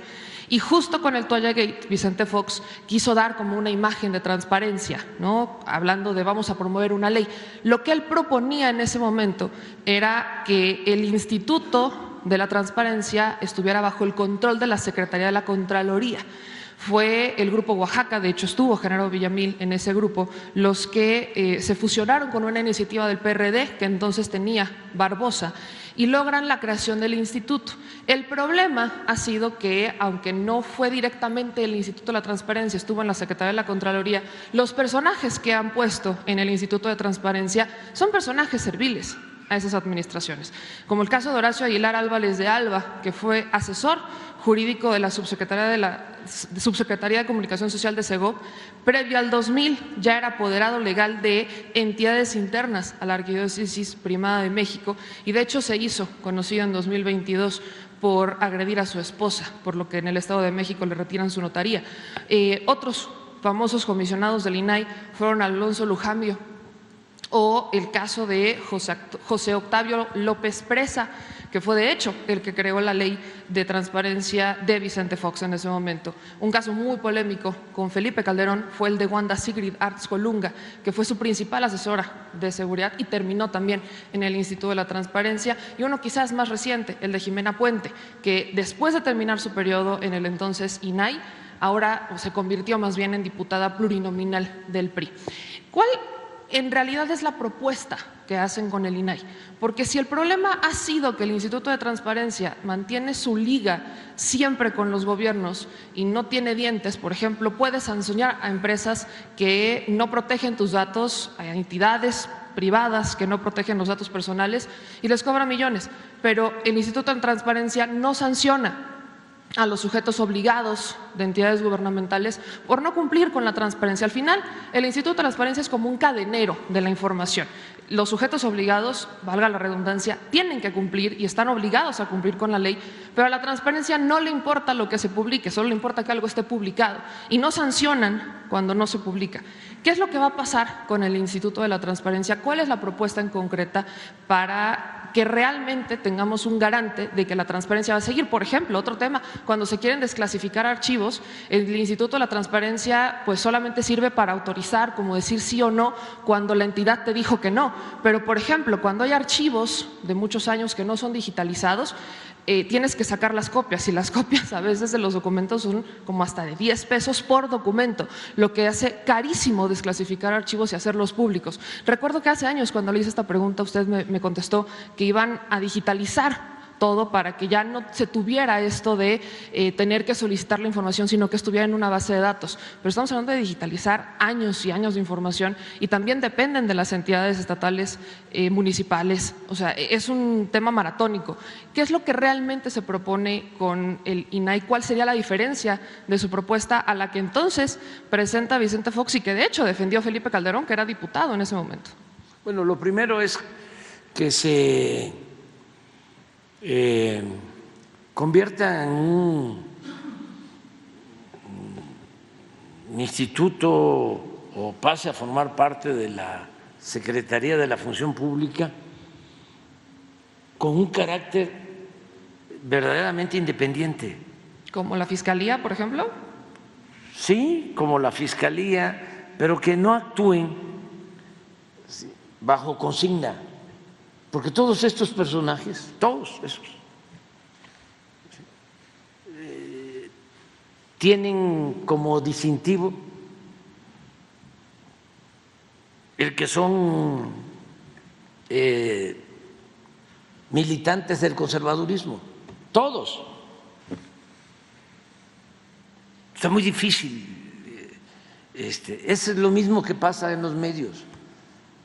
y justo con el Toalla Gate, Vicente Fox quiso dar como una imagen de transparencia, ¿no? hablando de vamos a promover una ley. Lo que él proponía en ese momento era que el Instituto de la Transparencia estuviera bajo el control de la Secretaría de la Contraloría fue el grupo Oaxaca, de hecho estuvo Genaro Villamil en ese grupo, los que eh, se fusionaron con una iniciativa del PRD que entonces tenía Barbosa y logran la creación del instituto. El problema ha sido que, aunque no fue directamente el Instituto de la Transparencia, estuvo en la Secretaría de la Contraloría, los personajes que han puesto en el Instituto de Transparencia son personajes serviles a esas administraciones, como el caso de Horacio Aguilar Álvarez de Alba, que fue asesor jurídico de la Subsecretaría de, Comunicación Social de SEGOP, previo al 2000 ya era apoderado legal de entidades internas a la Arquidiócesis Primada de México y de hecho se hizo conocido en 2022 por agredir a su esposa, por lo que en el Estado de México le retiran su notaría. Eh, otros famosos comisionados del INAI fueron Alonso Lujambio, o el caso de José Octavio López Presa, que fue de hecho el que creó la ley de transparencia de Vicente Fox en ese momento. Un caso muy polémico con Felipe Calderón fue el de Wanda Sigrid Arts Colunga, que fue su principal asesora de seguridad y terminó también en el Instituto de la Transparencia. Y uno quizás más reciente, el de Jimena Puente, que después de terminar su periodo en el entonces INAI, ahora se convirtió más bien en diputada plurinominal del PRI. ¿Cuál en realidad es la propuesta que hacen con el INAI. Porque si el problema ha sido que el Instituto de Transparencia mantiene su liga siempre con los gobiernos y no tiene dientes, por ejemplo, puedes sancionar a empresas que no protegen tus datos, a entidades privadas que no protegen los datos personales y les cobra millones, pero el Instituto de Transparencia no sanciona a los sujetos obligados de entidades gubernamentales por no cumplir con la transparencia. Al final, el Instituto de Transparencia es como un cadenero de la información. Los sujetos obligados, valga la redundancia, tienen que cumplir y están obligados a cumplir con la ley, pero a la transparencia no le importa lo que se publique, solo le importa que algo esté publicado y no sancionan cuando no se publica. ¿Qué es lo que va a pasar con el Instituto de la Transparencia? ¿Cuál es la propuesta en concreta para que realmente tengamos un garante de que la transparencia va a seguir. Por ejemplo, otro tema, cuando se quieren desclasificar archivos, el Instituto de la Transparencia pues solamente sirve para autorizar, como decir sí o no, cuando la entidad te dijo que no. Pero, por ejemplo, cuando hay archivos de muchos años que no son digitalizados, eh, tienes que sacar las copias y las [laughs] copias a veces de los documentos son como hasta de 10 pesos por documento, lo que hace carísimo desclasificar archivos y hacerlos públicos. Recuerdo que hace años cuando le hice esta pregunta usted me, me contestó que iban a digitalizar todo para que ya no se tuviera esto de eh, tener que solicitar la información, sino que estuviera en una base de datos. Pero estamos hablando de digitalizar años y años de información y también dependen de las entidades estatales eh, municipales. O sea, e, es un tema maratónico. ¿Qué es lo que realmente se propone con el INAI? ¿Cuál sería la diferencia de su propuesta a la que entonces presenta Vicente Fox y que de hecho defendió Felipe Calderón, que era diputado en ese momento? Bueno, lo primero es que se eh, convierta en un, instituto o pase a formar parte de la Secretaría de la Función Pública con un carácter verdaderamente independiente. ¿Como la Fiscalía, por ejemplo? Sí, como la Fiscalía, pero que no actúen bajo consigna porque todos estos personajes, todos esos, eh, tienen como distintivo el que son eh, militantes del conservadurismo, todos. Está muy difícil. Eh, este, es lo mismo que pasa en los medios.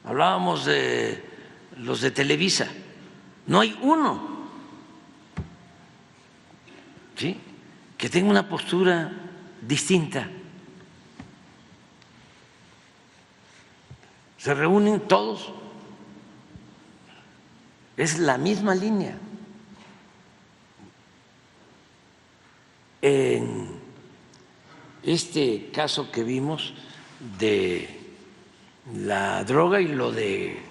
Hablábamos de los de Televisa. No hay uno ¿sí? que tenga una postura distinta. Se reúnen todos. Es la misma línea. En este caso que vimos de la droga y lo de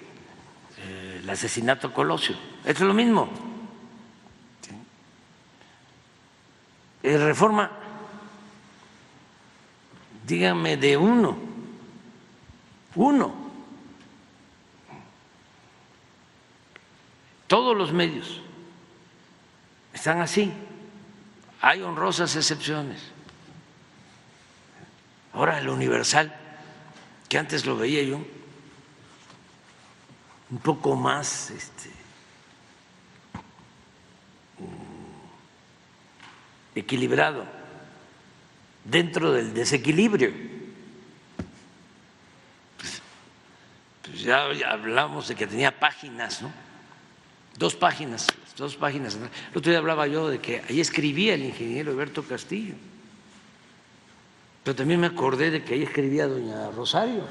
el asesinato Colosio. Esto es lo mismo. En reforma, dígame de uno, uno. Todos los medios están así. Hay honrosas excepciones. Ahora el universal, que antes lo veía yo, un poco más este, equilibrado dentro del desequilibrio. Pues, pues ya, hablamos de que tenía páginas, ¿no? Dos páginas, dos páginas. El otro día hablaba yo de que ahí escribía el ingeniero Alberto Castillo. Pero también me acordé de que ahí escribía doña Rosario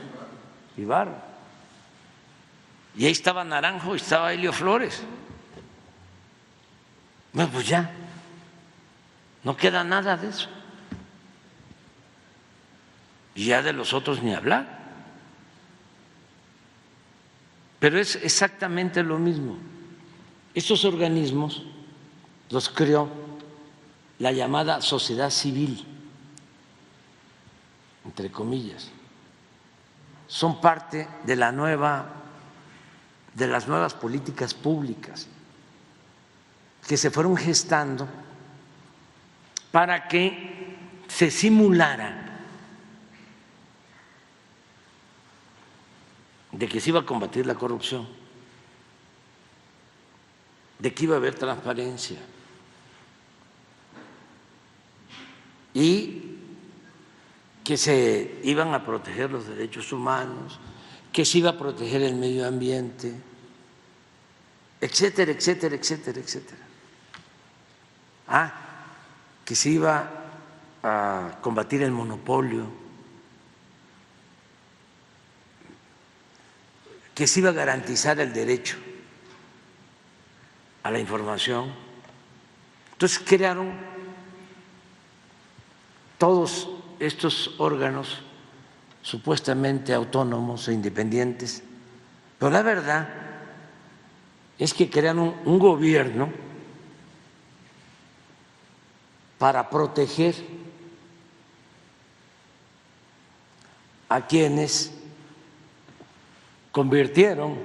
Ibarra. Y ahí estaba Naranjo y estaba Helio Flores. Bueno, pues ya, no queda nada de eso. Y ya de los otros ni hablar. Pero es exactamente lo mismo. Estos organismos los creó la llamada sociedad civil, entre comillas. Son parte de la nueva de las nuevas políticas públicas que se fueron gestando para que se simulara de que se iba a combatir la corrupción, de que iba a haber transparencia. Y que se iban a proteger los derechos humanos, que se iba a proteger el medio ambiente, etcétera, etcétera, etcétera, etcétera. Ah, que se iba a combatir el monopolio, que se iba a garantizar el derecho a la información. Entonces crearon todos estos órganos supuestamente autónomos e independientes, pero la verdad es que crean un, gobierno para proteger a quienes convirtieron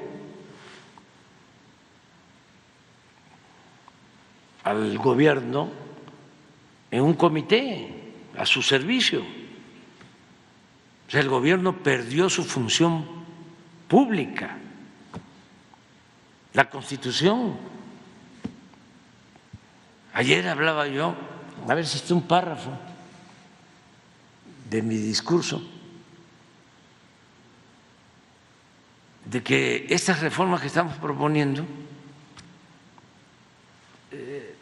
al gobierno en un comité a su servicio el gobierno perdió su función pública. La constitución. Ayer hablaba yo, a ver si está un párrafo de mi discurso, de que estas reformas que estamos proponiendo eh,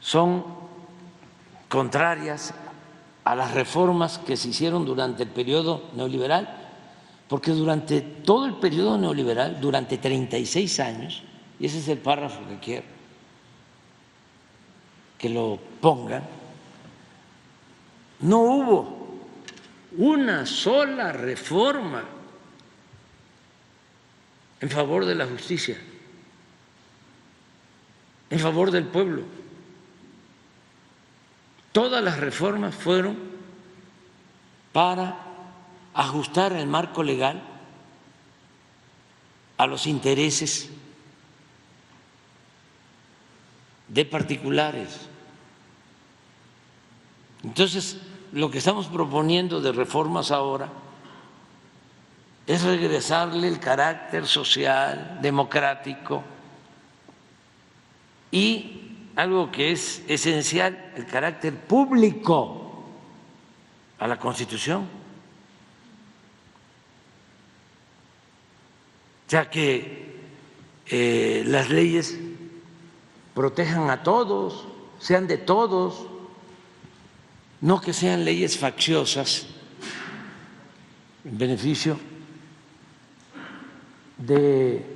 son contrarias a las reformas que se hicieron durante el periodo neoliberal, porque durante todo el periodo neoliberal, durante 36 años, y ese es el párrafo que quiero que lo pongan, no hubo una sola reforma en favor de la justicia, en favor del pueblo. Todas las reformas fueron para ajustar el marco legal a los intereses de particulares. Entonces, lo que estamos proponiendo de reformas ahora es regresarle el carácter social, democrático y algo que es esencial, el carácter público a la Constitución. Ya que eh, las leyes protejan a todos, sean de todos, no que sean leyes facciosas en beneficio de...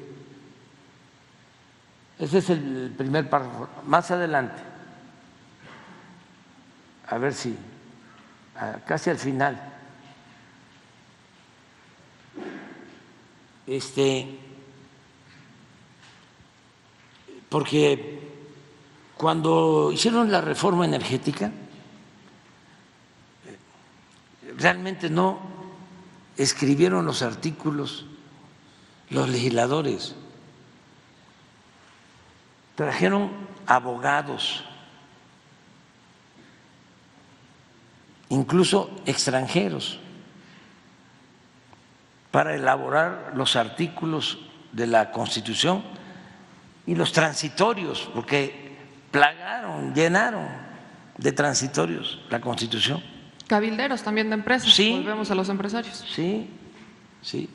Ese es el primer párrafo. Más adelante, a ver si, casi al final, este, porque cuando hicieron la reforma energética, realmente no escribieron los artículos los legisladores, trajeron abogados, incluso extranjeros, para elaborar los artículos de la Constitución y los transitorios, porque plagaron, llenaron de transitorios la Constitución. Cabilderos también de empresas. Sí. Volvemos a los empresarios. Sí, sí.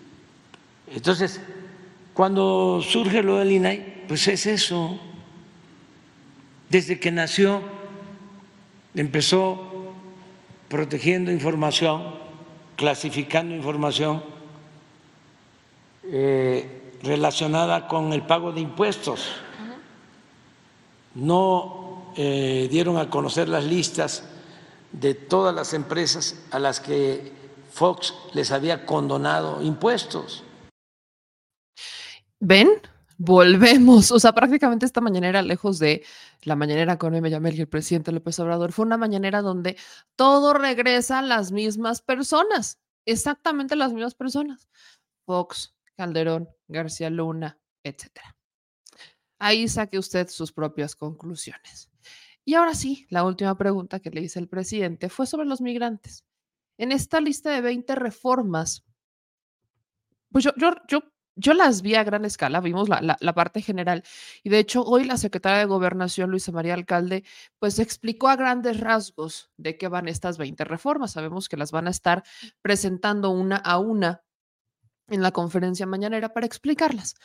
Entonces, cuando surge lo del INAI, pues es eso. Desde que nació, empezó protegiendo información, clasificando información eh, relacionada con el pago de impuestos. No eh, dieron a conocer las listas de todas las empresas a las que Fox les había condonado impuestos. ¿Ven? Volvemos. O sea, prácticamente esta mañanera, lejos de la mañanera con M. Yamel y el presidente López Obrador, fue una mañanera donde todo regresa a las mismas personas, exactamente las mismas personas. Fox, Calderón, García Luna, etcétera. Ahí saque usted sus propias conclusiones. Y ahora sí, la última pregunta que le hice al presidente fue sobre los migrantes. En esta lista de 20 reformas, pues yo, yo, yo, yo las vi a gran escala, vimos la, la, la, parte general. Y de hecho, hoy la secretaria de Gobernación, Luisa María Alcalde, pues explicó a grandes rasgos de qué van estas 20 reformas. Sabemos que las van a estar presentando una a una en la conferencia mañanera para explicarlas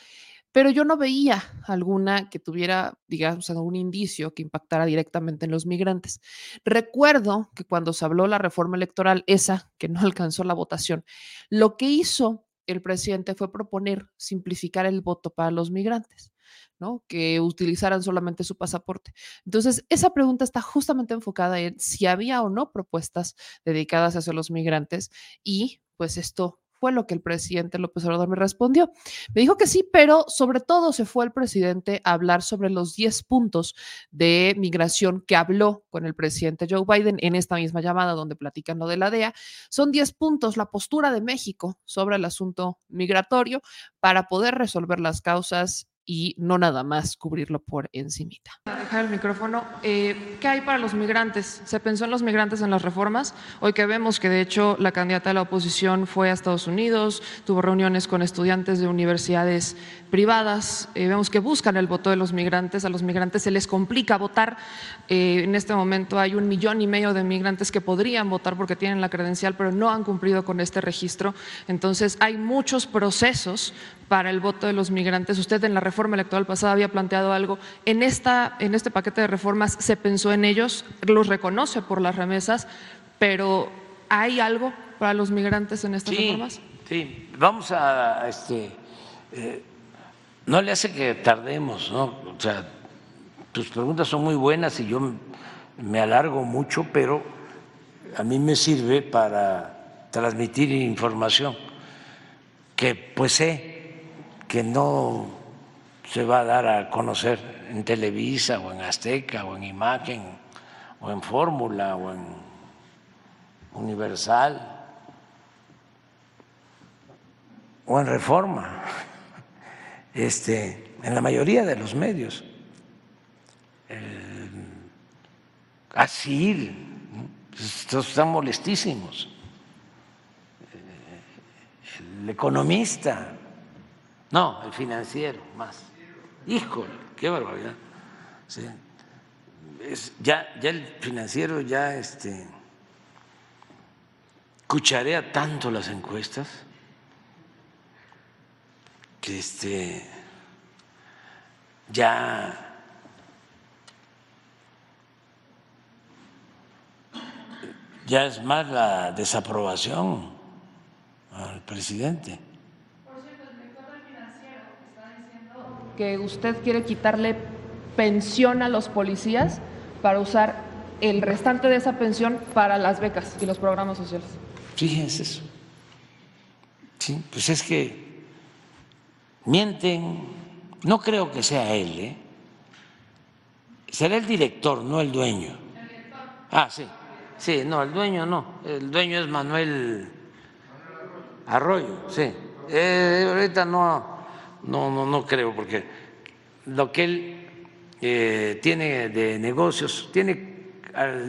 pero yo no veía alguna que tuviera, digamos, algún indicio que impactara directamente en los migrantes. Recuerdo que cuando se habló la reforma electoral, esa que no [laughs] alcanzó la votación, lo que hizo el presidente fue proponer simplificar el voto para los migrantes. ¿no? que utilizaran solamente su pasaporte. Entonces, esa pregunta está justamente enfocada en si había o no propuestas dedicadas hacia los migrantes y pues esto fue lo que el presidente López Obrador me respondió. Me dijo que sí, pero sobre todo se fue el presidente a hablar sobre los 10 puntos de migración que habló con el presidente Joe Biden en esta misma llamada donde platican lo de la DEA. Son 10 puntos la postura de México sobre el asunto migratorio para poder resolver las causas y no nada más cubrirlo por encimita. Dejar el micrófono. Eh, ¿Qué hay para los migrantes? ¿Se pensó en los migrantes en las reformas? Hoy que vemos que de hecho la candidata de la oposición fue a Estados Unidos, tuvo reuniones con estudiantes de universidades privadas, eh, vemos que buscan el voto de los migrantes, a los migrantes se les complica votar. Eh, en este momento hay un millón y medio de migrantes que podrían votar porque tienen la credencial, pero no han cumplido con este registro. Entonces hay muchos procesos para el voto de los migrantes. Usted en la reforma electoral pasada había planteado algo. En, esta, en este paquete de reformas se pensó en ellos, los reconoce por las remesas, pero ¿hay algo para los migrantes en estas reformas? Sí, vamos a, este, eh, no le hace que tardemos, ¿no? O sea, tus preguntas son muy buenas y yo me alargo mucho, pero a mí me sirve para transmitir información que pues sé que no se va a dar a conocer en Televisa o en Azteca o en Imagen o en Fórmula o en Universal o en Reforma, [laughs] este, en la mayoría de los medios. así, estos están molestísimos. El economista no, el financiero más. Híjole, qué barbaridad. ya, ya el financiero ya este, cucharea tanto las encuestas que este, ya ya es más la desaprobación al presidente. Que usted quiere quitarle pensión a los policías para usar el restante de esa pensión para las becas y los programas sociales. Fíjense eso. Sí, pues es que mienten. No creo que sea él, ¿eh? Será el director, no el dueño. Ah, sí. Sí, no, el dueño no. El dueño es Manuel Arroyo, sí. Eh, ahorita no no, no, no creo, porque lo que él eh, tiene de negocios, tiene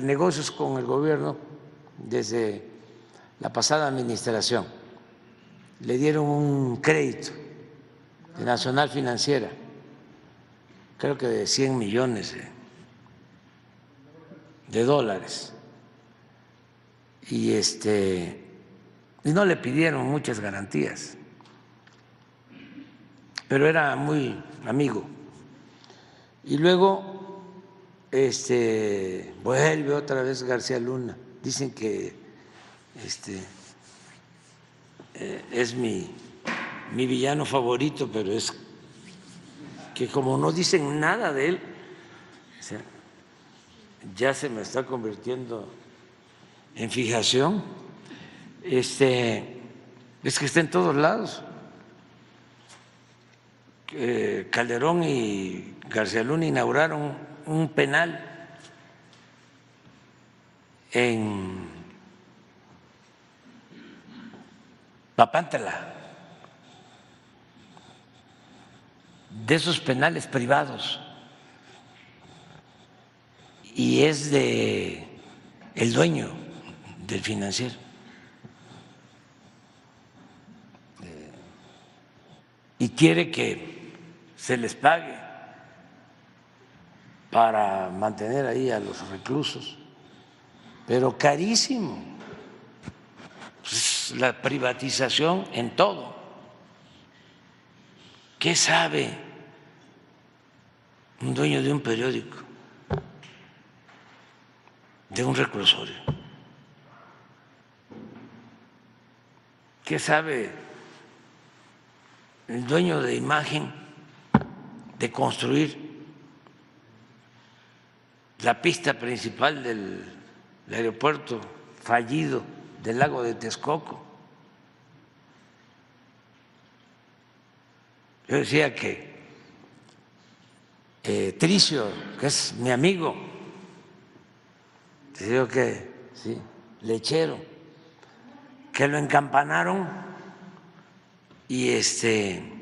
negocios con el gobierno desde la pasada administración. Le dieron un crédito de Nacional Financiera, creo que de 100 millones de, dólares. Y este y no le pidieron muchas garantías pero era muy amigo. Y luego este, vuelve otra vez García Luna. Dicen que este, eh, es mi, mi villano favorito, pero es que como no dicen nada de él, ya se me está convirtiendo en fijación. Este, es que está en todos lados. Eh, Calderón y García Luna inauguraron un penal en Papántala, de esos penales privados, y es de el dueño del financiero. Eh, y quiere que se les pague para mantener ahí a los reclusos, pero carísimo. Pues, la privatización en todo. ¿Qué sabe un dueño de un periódico, de un reclusorio? ¿Qué sabe el dueño de imagen? De construir la pista principal del, aeropuerto fallido del lago de Texcoco. Yo decía que eh, Tricio, que es mi amigo, te digo que sí, lechero, que lo encampanaron y este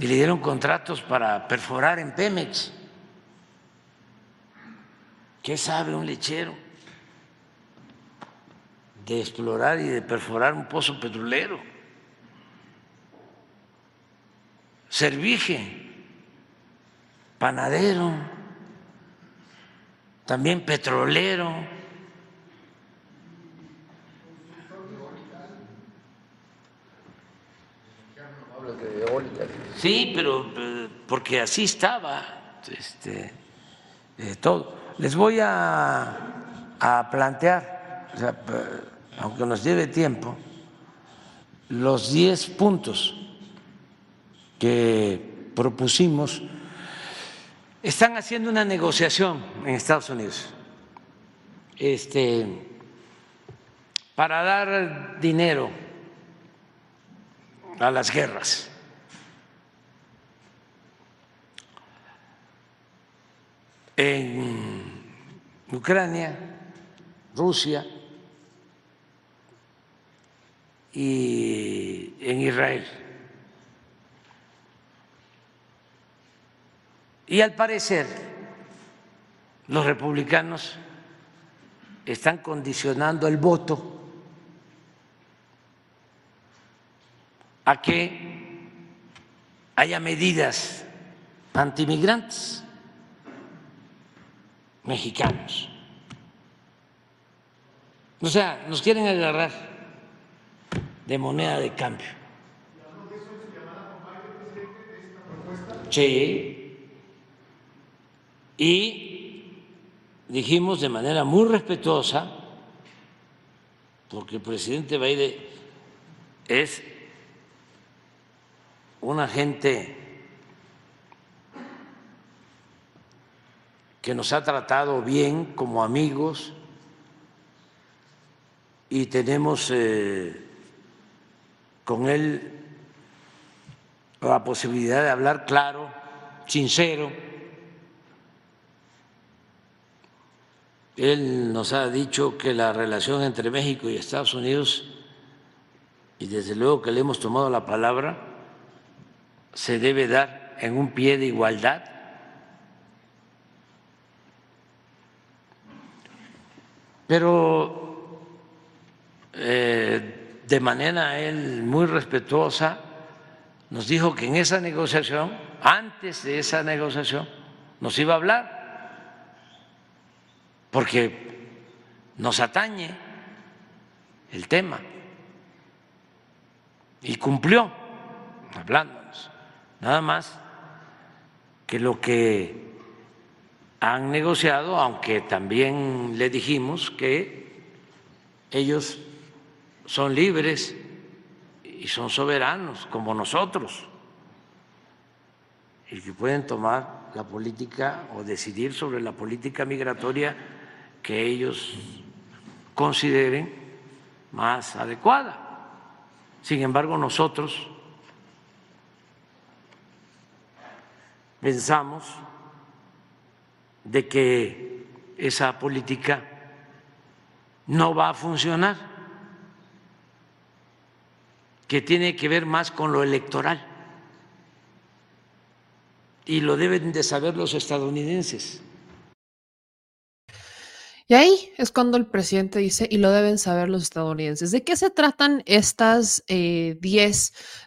y le dieron contratos para perforar en Pemex. ¿Qué sabe un lechero de explorar y de perforar un pozo petrolero? Servige, panadero, también petrolero. Sí, pero eh, porque así estaba este, eh, todo. Les voy a, plantear, aunque nos lleve tiempo, los 10 puntos que propusimos. Están haciendo una negociación en Estados Unidos este, para dar dinero a las guerras. En Ucrania, Rusia y en Israel. Y al parecer los republicanos están condicionando el voto a que haya medidas antimigrantes mexicanos. O sea, nos quieren agarrar de moneda de cambio. Sí. Y dijimos de manera muy respetuosa, porque el presidente Biden es un agente que nos ha tratado bien como amigos y tenemos eh, con él la posibilidad de hablar claro, sincero. Él nos ha dicho que la relación entre México y Estados Unidos, y desde luego que le hemos tomado la palabra, se debe dar en un pie de igualdad pero eh, de manera él muy respetuosa nos dijo que en esa negociación, antes de esa negociación, nos iba a hablar, porque nos atañe el tema. Y cumplió hablándonos. Nada más que lo que han negociado, aunque también le dijimos que ellos son libres y son soberanos como nosotros y que pueden tomar la política o decidir sobre la política migratoria que ellos consideren más adecuada. Sin embargo, nosotros pensamos de que esa política no va a funcionar, que tiene que ver más con lo electoral. Y lo deben de saber los estadounidenses. Y ahí es cuando el presidente dice, y lo deben saber los estadounidenses, ¿de qué se tratan estas 10, eh,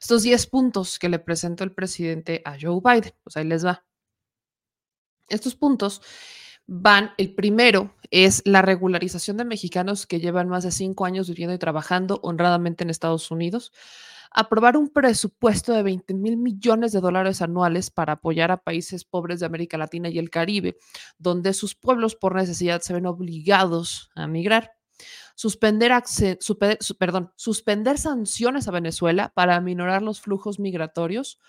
estos 10 puntos que le presentó el presidente a Joe Biden? Pues ahí les va. Estos puntos van, el primero es la regularización de mexicanos que llevan más de cinco años viviendo y trabajando honradamente en Estados Unidos, aprobar un presupuesto de 20 mil millones de dólares anuales para apoyar a países pobres de América Latina y el Caribe, donde sus pueblos por necesidad se ven obligados a migrar. Suspender, perdón, suspender sanciones a Venezuela para aminorar los flujos migratorios,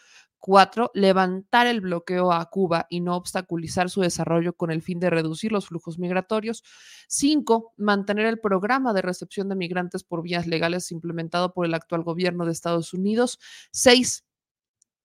Cuatro, levantar el bloqueo a Cuba y no obstaculizar su desarrollo con el fin de reducir los flujos migratorios. Cinco, mantener el programa de recepción de migrantes por vías legales implementado por el actual gobierno de Estados Unidos. Seis,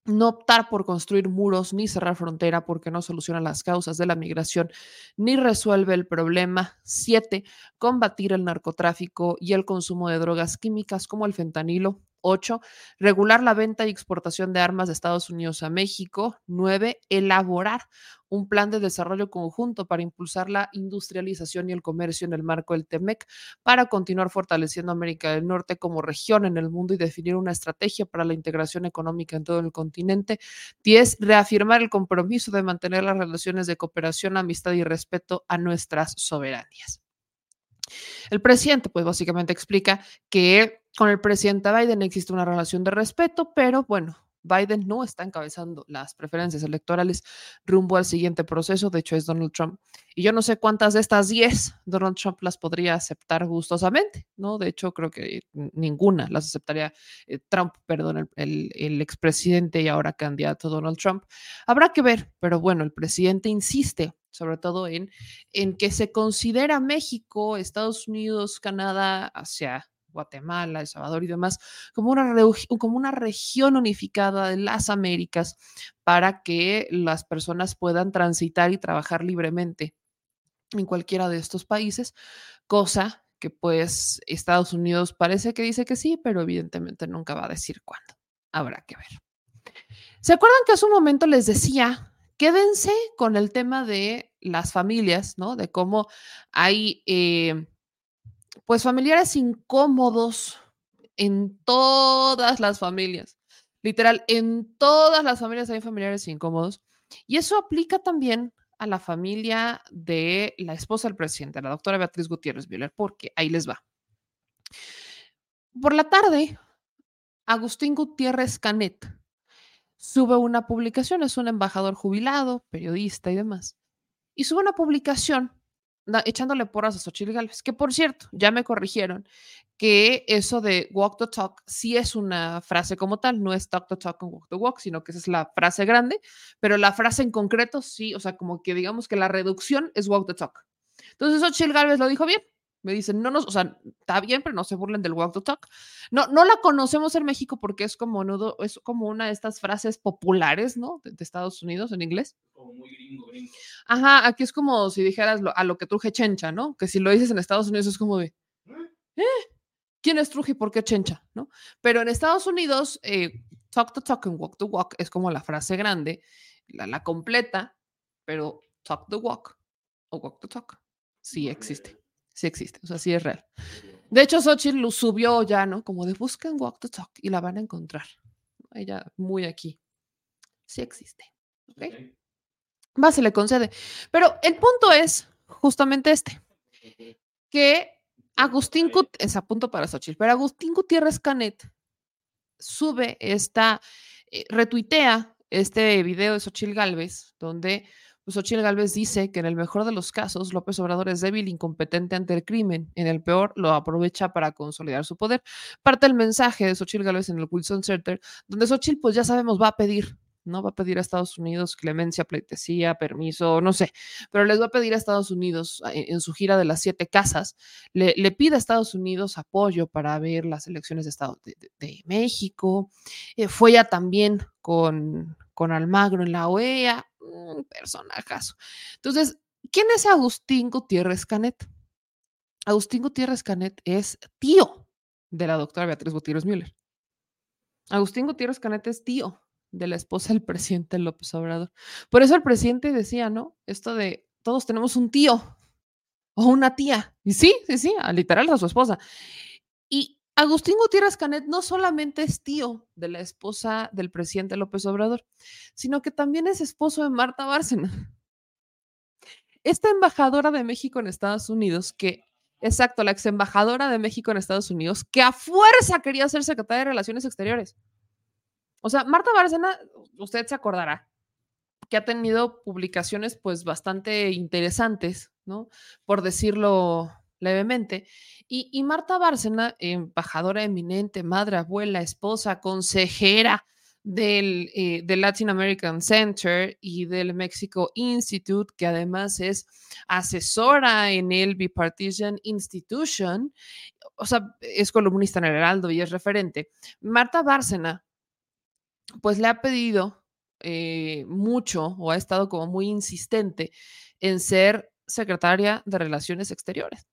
no optar por construir muros ni cerrar frontera porque no soluciona las causas de la migración ni resuelve el problema. Siete, combatir el narcotráfico y el consumo de drogas químicas como el fentanilo. 8. Regular la venta y exportación de armas de Estados Unidos a México. 9. Elaborar un plan de desarrollo conjunto para impulsar la industrialización y el comercio en el marco del TEMEC, para continuar fortaleciendo América del Norte como región en el mundo y definir una estrategia para la integración económica en todo el continente. 10. Reafirmar el compromiso de mantener las relaciones de cooperación, amistad y respeto a nuestras soberanías. El presidente, pues básicamente explica que con el presidente Biden existe una relación de respeto, pero bueno, Biden no está encabezando las preferencias electorales rumbo al siguiente proceso, de hecho es Donald Trump. Y yo no sé cuántas de estas 10 Donald Trump las podría aceptar gustosamente, ¿no? De hecho, creo que ninguna las aceptaría eh, Trump, perdón, el, el expresidente y ahora candidato Donald Trump. Habrá que ver, pero bueno, el presidente insiste sobre todo en, en que se considera México, Estados Unidos, Canadá, hacia Guatemala, El Salvador y demás, como una, como una región unificada de las Américas para que las personas puedan transitar y trabajar libremente en cualquiera de estos países, cosa que pues Estados Unidos parece que dice que sí, pero evidentemente nunca va a decir cuándo. Habrá que ver. ¿Se acuerdan que hace un momento les decía, quédense con el tema de las familias, ¿no? De cómo hay... Eh, pues familiares incómodos en todas las familias. Literal, en todas las familias hay familiares incómodos. Y eso aplica también a la familia de la esposa del presidente, la doctora Beatriz Gutiérrez Müller, porque ahí les va. Por la tarde, Agustín Gutiérrez Canet sube una publicación, es un embajador jubilado, periodista y demás, y sube una publicación echándole porras a Xochitl Galvez, que por cierto, ya me corrigieron que eso de walk the talk sí es una frase como tal, no es talk the talk and walk the walk, sino que esa es la frase grande, pero la frase en concreto sí, o sea, como que digamos que la reducción es walk the talk. Entonces Xochitl Galvez lo dijo bien, me dicen, no nos, o sea, está bien, pero no se burlen del walk the talk. No, no la conocemos en México porque es como nudo, es como una de estas frases populares, ¿no? De, Estados Unidos en inglés. Como muy gringo, gringo. Ajá, aquí es como si dijeras a lo que truje chencha, ¿no? Que si lo dices en Estados Unidos es como de, ¿eh? ¿Quién es truje y por qué chencha, no? Pero en Estados Unidos, eh, talk the talk and walk the walk es como la frase grande, la, la completa, pero talk the walk o walk the talk sí existe sí existe, o sea, sí es real. De hecho, Xochitl lo subió ya, ¿no? Como de busquen Walk the Talk y la van a encontrar. Ella muy aquí. Sí existe. ¿Ok? Va, se le concede. Pero el punto es justamente este, que Agustín, es a punto para Xochitl, pero Agustín Gutiérrez Canet sube esta, eh, retuitea este video de Xochitl Galvez, donde pues Ochil dice que en el mejor de los casos López Obrador es débil, incompetente ante el crimen. En el peor lo aprovecha para consolidar su poder. Parte el mensaje de Xochitl Gálvez en el Wilson Center, donde Xochitl, pues ya sabemos, va a pedir ¿no? Va a pedir a Estados Unidos clemencia, pleitesía, permiso, no sé, pero les va a pedir a Estados Unidos en, su gira de las siete casas, le, pide a Estados Unidos apoyo para ver las elecciones de Estado de, México. Eh, fue ya también con, con Almagro en la OEA, un personajazo. Entonces, ¿quién es Agustín Gutiérrez Canet? Agustín Gutiérrez Canet es tío de la doctora Beatriz Gutiérrez Müller. Agustín Gutiérrez Canet es tío de la esposa del [laughs] presidente López Obrador. Por eso el presidente decía, ¿no? Esto de todos tenemos un tío o una tía. Y sí, sí, sí, literal a su esposa. Y Agustín Gutiérrez Canet no solamente es tío de la esposa del presidente López Obrador, sino que también es esposo de Marta Bárcena. Esta embajadora de México en Estados Unidos, que, exacto, la ex embajadora de México en Estados Unidos, que a fuerza quería ser secretaria de Relaciones Exteriores. O sea, Marta Bárcena, usted se acordará, que ha tenido publicaciones pues bastante interesantes, ¿no? Por decirlo levemente. Y, Marta Bárcena, embajadora eminente, madre, abuela, esposa, consejera del, eh, Latin American Center y del Mexico Institute, que además es asesora en el Bipartisan Institution, o sea, es columnista en el Heraldo y es referente. Marta Bárcena pues le ha pedido eh, mucho o ha estado como muy insistente en ser secretaria de Relaciones Exteriores.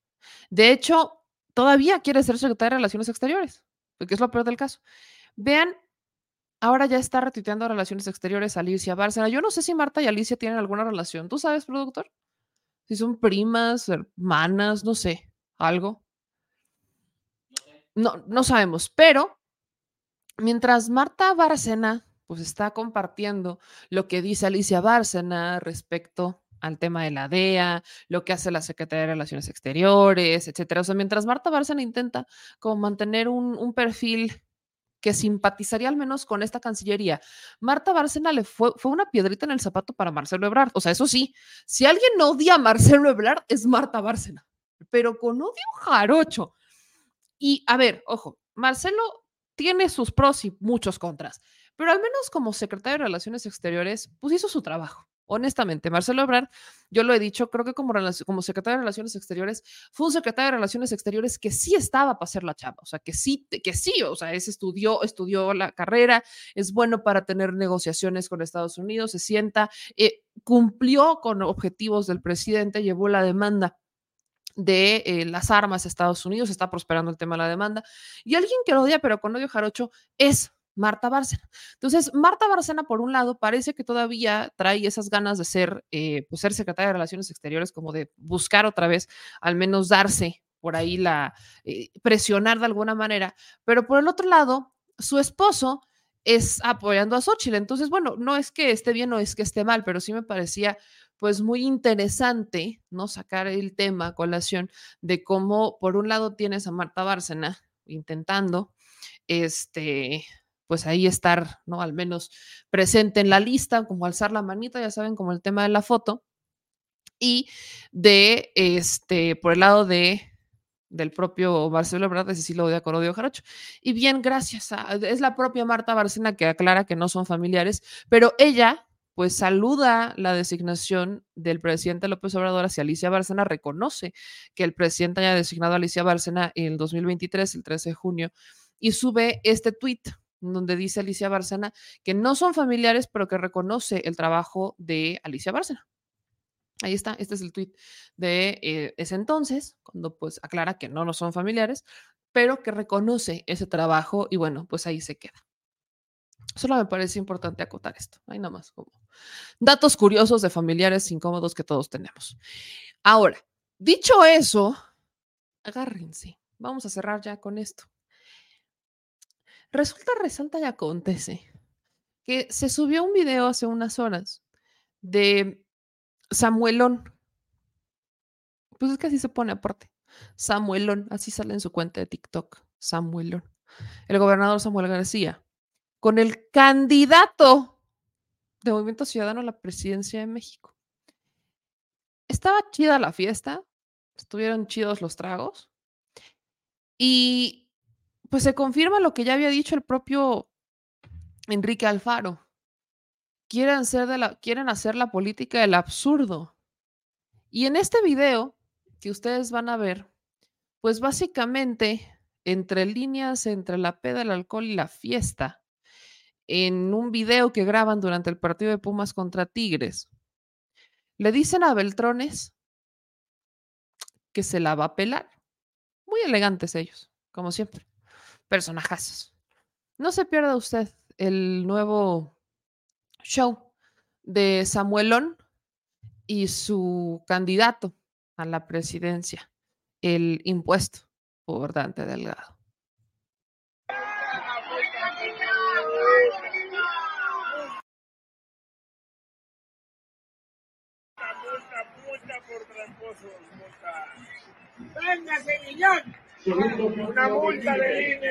De hecho, todavía quiere ser secretaria de Relaciones Exteriores. porque es lo peor del caso. Vean, ahora ya está retuiteando relaciones exteriores Alicia Bárcena. Yo no sé si Marta y Alicia tienen alguna relación. ¿Tú sabes, productor? Si son primas, hermanas, no sé, algo. No, no sabemos, pero mientras Marta Bárcena pues está compartiendo lo que dice Alicia Bárcena respecto al tema de la DEA, lo que hace la Secretaría de Relaciones Exteriores, etcétera. O sea, mientras Marta Bárcena intenta como mantener un, un perfil que simpatizaría al menos con esta Cancillería. Marta Bárcena le fue, fue una piedrita en el zapato para Marcelo Ebrard. O sea, eso sí, si alguien odia a Marcelo Ebrard es Marta Bárcena, pero con odio jarocho. Y a ver, ojo, Marcelo tiene sus pros y muchos contras, pero al menos como secretario de Relaciones Exteriores, pues hizo su trabajo. Honestamente, Marcelo Ebrard, yo lo he dicho, creo que como, como secretario de Relaciones Exteriores, fue un secretario de Relaciones Exteriores que sí estaba para hacer la chamba, o sea, que sí, que sí, o sea, es estudió, estudió la carrera, es bueno para tener negociaciones con Estados Unidos, se sienta, eh, cumplió con objetivos del presidente, llevó la demanda de eh, las armas a Estados Unidos, está prosperando el tema de la demanda, y alguien que lo odia, pero con odio jarocho, es Marta Bárcena. Entonces, Marta Bárcena, por un lado, parece que todavía trae esas ganas de ser, eh, pues ser secretaria de Relaciones Exteriores, como de buscar otra vez, al menos darse por ahí la, eh, presionar de alguna manera, pero por el otro lado, su esposo es apoyando a Xochitl. Entonces, bueno, no es que esté bien o es que esté mal, pero sí me parecía pues muy interesante, ¿no? Sacar el tema colación de cómo, por un lado, tienes a Marta Bárcena intentando, este, pues ahí estar, ¿no? Al menos presente en la lista, como alzar la manita, ya saben, como el tema de la foto. Y de, este, por el lado de del propio Marcelo Ebrard, ese sí lo odia con odio Jarocho. Y bien, gracias a, es la propia Marta Barcena que aclara que no son familiares, pero ella pues saluda la designación del presidente López Obrador hacia Alicia Bárcena, reconoce que el presidente haya designado a Alicia Bárcena en el 2023, el 13 de junio, y sube este tuit donde dice Alicia Bárcena que no son familiares, pero que reconoce el trabajo de Alicia Bárcena. Ahí está, este es el tuit de eh, ese entonces, cuando pues aclara que no, no son familiares, pero que reconoce ese trabajo y bueno, pues ahí se queda. Solo me parece importante acotar esto. Hay nada más como datos curiosos de familiares incómodos que todos tenemos. Ahora, dicho eso, agárrense. Vamos a cerrar ya con esto. Resulta, resalta y acontece que se subió un video hace unas horas de Samuelón. Pues es que así se pone aparte. Samuelón, así sale en su cuenta de TikTok. Samuelón. El gobernador Samuel García, con el candidato de Movimiento Ciudadano a la presidencia de México. Estaba chida la fiesta, estuvieron chidos los tragos y pues se confirma lo que ya había dicho el propio Enrique Alfaro. Quieren, de la, quieren hacer la política del absurdo. Y en este video que ustedes van a ver, pues básicamente entre líneas, entre la peda, el alcohol y la fiesta, en un video que graban durante el partido de Pumas contra Tigres, le dicen a Beltrones que se la va a pelar. Muy elegantes ellos, como siempre personajazos. No se pierda usted el nuevo show de Samuelón y su candidato a la presidencia, el impuesto por Dante Delgado. Venga. Una multa de INE.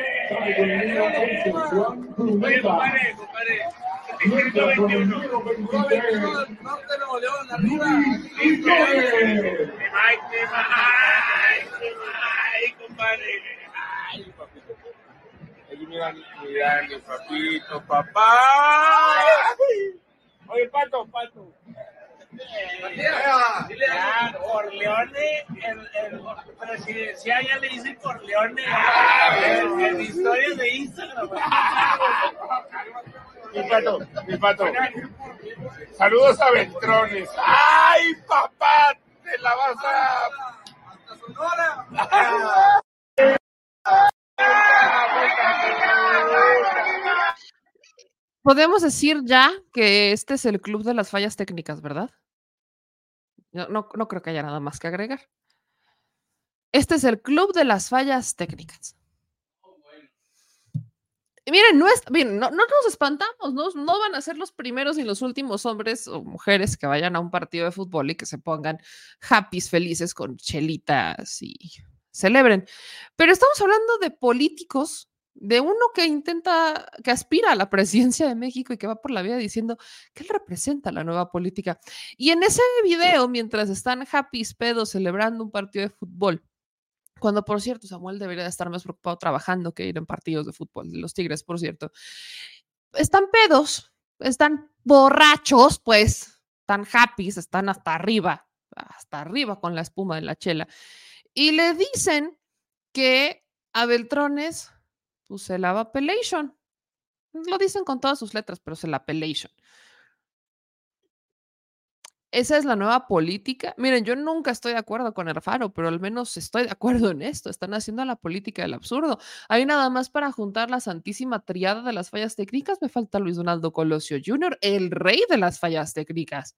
Oye, compadre, compadre. Distrito 21. Norte Nuevo León, arriba. Ay, ay, ay, compadre. Ay, papito. Papito, papá. Oye, pato, pato. Corleone, el, el presidencial ya le dice Corleone en, en historias de Instagram. Mi pato, mi pato. Saludos a Beltrones. ¡Ay, papá! Te la vas a. ¡Hasta Sonora! podemos decir ya que este es el club de las fallas técnicas, ¿verdad? No, no, no creo que haya nada más que agregar. Este es el club de las fallas técnicas. Y miren, no, es, miren, no, no nos espantamos, ¿no? no van a ser los primeros ni los últimos hombres o mujeres que vayan a un partido de fútbol y que se pongan happy, felices con chelitas y celebren. Pero estamos hablando de políticos, de uno que intenta, que aspira a la presidencia de México y que va por la vida diciendo que él representa la nueva política. Y en ese video, mientras están happy, pedos, celebrando un partido de fútbol, cuando, por cierto, Samuel debería estar más preocupado trabajando que ir en partidos de fútbol, de los Tigres, por cierto. Están pedos, están borrachos, pues, están happy, están hasta arriba, hasta arriba con la espuma de la chela. Y le dicen que a Beltrones, pues se la appellation. Lo dicen con todas sus letras, pero se la appellation esa es la nueva política. Miren, yo nunca estoy de acuerdo con Erfaro, pero al menos estoy de acuerdo en esto. Están haciendo la política del absurdo. Hay nada más para juntar la santísima triada de las fallas técnicas. Me falta Luis Donaldo Colosio Jr., el rey de las fallas técnicas.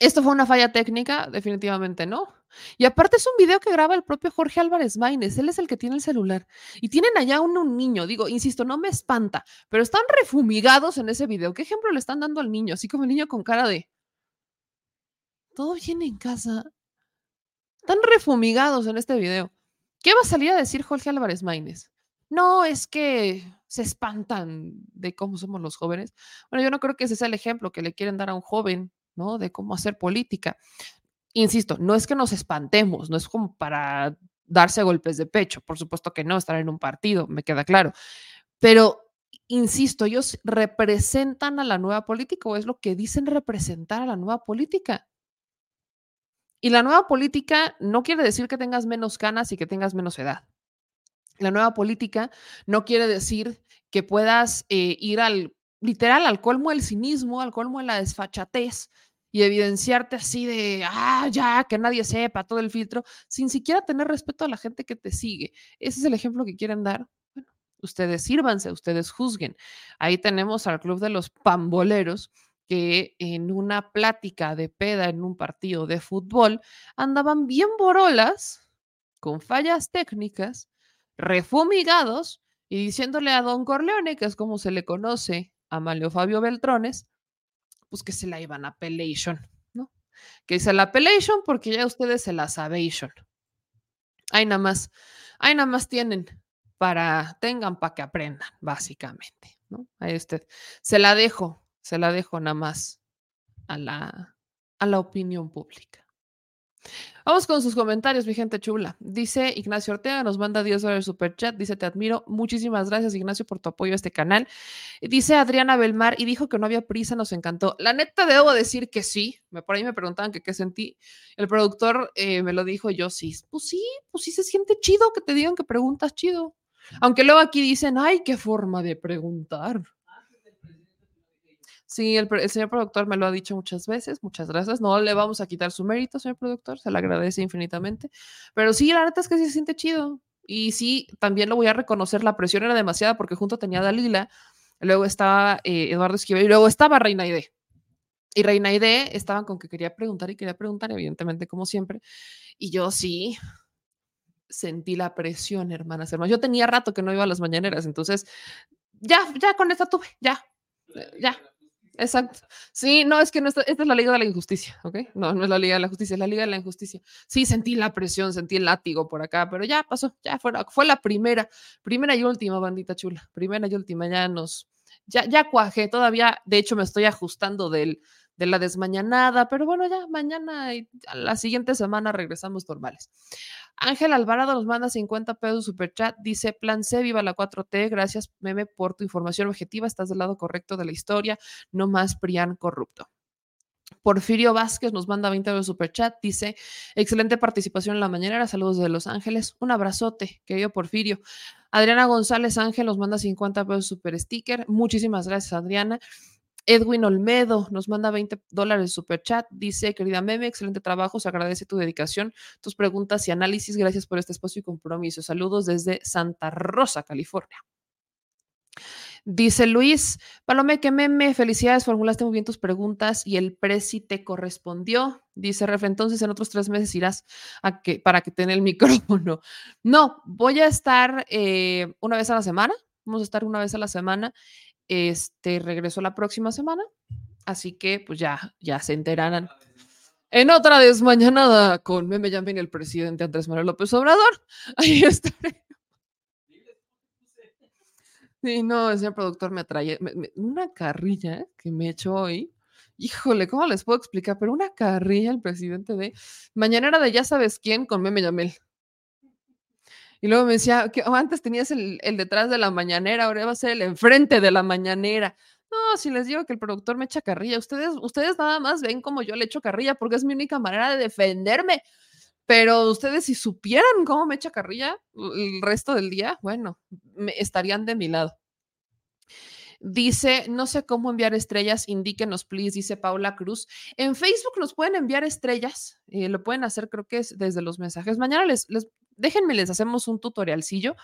¿Esto fue una falla técnica? Definitivamente no. Y aparte es un video que graba el propio Jorge Álvarez Maínez. Él es el que tiene el celular. Y tienen allá un, un, niño. Digo, insisto, no me espanta, pero están refumigados en ese video. ¿Qué ejemplo le están dando al niño? Así como el niño con cara de. Todo bien en casa. Están refumigados en este video. ¿Qué va a salir a decir Jorge Álvarez Maínez? No, es que se espantan de cómo somos los jóvenes. Bueno, yo no creo que ese sea el ejemplo que le quieren dar a un joven ¿no? De cómo hacer política. Insisto, no es que nos espantemos, no es como para darse golpes de pecho, por supuesto que no, estar en un partido, me queda claro, pero insisto, ellos representan a la nueva política o es lo que dicen representar a la nueva política. Y la nueva política no quiere decir que tengas menos canas y que tengas menos edad. La nueva política no quiere decir que puedas eh, ir al literal al colmo del cinismo, al colmo de la desfachatez y evidenciarte así de, ah, ya, que nadie sepa todo el filtro, sin siquiera tener respeto a la gente que te sigue. Ese es el ejemplo que quieren dar. Bueno, ustedes sírvanse, ustedes juzguen. Ahí tenemos al Club de los Pamboleros que en una plática de peda en un partido de fútbol andaban bien borolas, con fallas técnicas, refumigados y diciéndole a Don Corleone, que es como se le conoce a Malio Fabio Beltrones, pues que se la iban a appellation, ¿no? Que dice la appellation porque ya ustedes se la sabation. Ahí nada más, ahí nada más tienen para, tengan para que aprendan, básicamente, ¿no? Ahí usted, se la dejo, se la dejo nada más a la, a la opinión pública. Vamos con sus comentarios, mi gente chula. Dice Ignacio Ortega, nos manda 10 dólares super chat. Dice, te admiro. Muchísimas gracias, Ignacio, por tu apoyo a este canal. Dice Adriana Belmar y dijo que no había prisa, nos encantó. La neta, debo decir que sí. Por ahí me preguntaban que qué sentí. El productor eh, me lo dijo, yo sí. Pues sí, pues sí se siente chido que te digan que preguntas chido. Aunque luego aquí dicen, ay, qué forma de preguntar. Sí, el, señor productor me lo ha dicho muchas veces, muchas gracias. No le vamos a quitar su mérito, señor productor, se le agradece infinitamente. Pero sí, la neta es que sí se siente chido. Y sí, también lo voy a reconocer, la presión era demasiada porque junto tenía a Dalila, luego estaba eh, Eduardo Esquivel y luego estaba Reina Ide. Y Reina Ide estaban con que quería preguntar y quería preguntar, evidentemente, como siempre. Y yo sí sentí la presión, hermanas, hermanas. Yo tenía rato que no iba a las mañaneras, entonces ya, ya con esta tuve, ya, ya. Exacto. Sí, no, es que no esta, es la Liga de la Injusticia, ¿ok? No, no es la Liga de la Justicia, es la Liga de la Injusticia. Sí, sentí la presión, sentí el látigo por acá, pero ya pasó, ya fue, fue la primera, primera y última, bandita chula, primera y última, ya nos, ya, ya cuajé, todavía, de hecho, me estoy ajustando del, de la desmañanada, pero bueno, ya mañana y la siguiente semana regresamos normales. Ángel Alvarado nos manda 50 pesos super chat, dice, plan C, viva la 4T, gracias meme por tu información objetiva, estás del lado correcto de la historia, no más Prián corrupto. Porfirio Vázquez nos manda 20 pesos super chat, dice, excelente participación en la mañanera, saludos de Los Ángeles, un abrazote, querido Porfirio. Adriana González Ángel nos manda 50 pesos super sticker, muchísimas gracias Adriana. Edwin Olmedo nos manda 20 dólares super chat. Dice, querida Meme, excelente trabajo. Se agradece tu dedicación, tus preguntas y análisis. Gracias por este espacio y compromiso. Saludos desde Santa Rosa, California. Dice Luis, Palome, que meme, felicidades, formulaste muy bien tus preguntas y el presi te correspondió. Dice Ref, entonces en otros tres meses irás a que, para que tenga el [laughs] micrófono. No, voy a estar eh, una vez a la semana, vamos a estar una vez a la semana. Este, regreso la próxima semana, así que pues ya, ya se enterarán. En otra desmañanada con Meme Yampin el presidente Andrés Manuel López Obrador. [laughs] Ahí estaré. Sí, no, el señor productor me atrae una carrilla que me echó hoy. Híjole, ¿cómo les puedo explicar? Pero una carrilla el presidente de mañanera de ya sabes quién con Meme Yamel. Y luego me decía que antes tenías el, el, detrás de la mañanera, ahora va a ser el enfrente de la mañanera. No, si les digo que el productor me echa carrilla, ustedes, ustedes nada más ven como yo le echo carrilla porque es mi única manera de defenderme. Pero ustedes si supieran cómo me echa carrilla el resto del día, bueno, me estarían de mi lado. Dice, no sé cómo enviar estrellas, indíquenos, please, dice Paula Cruz. En Facebook nos pueden enviar estrellas, eh, lo pueden hacer creo que es desde los mensajes. Mañana les, les, déjenme, les hacemos un tutorialcillo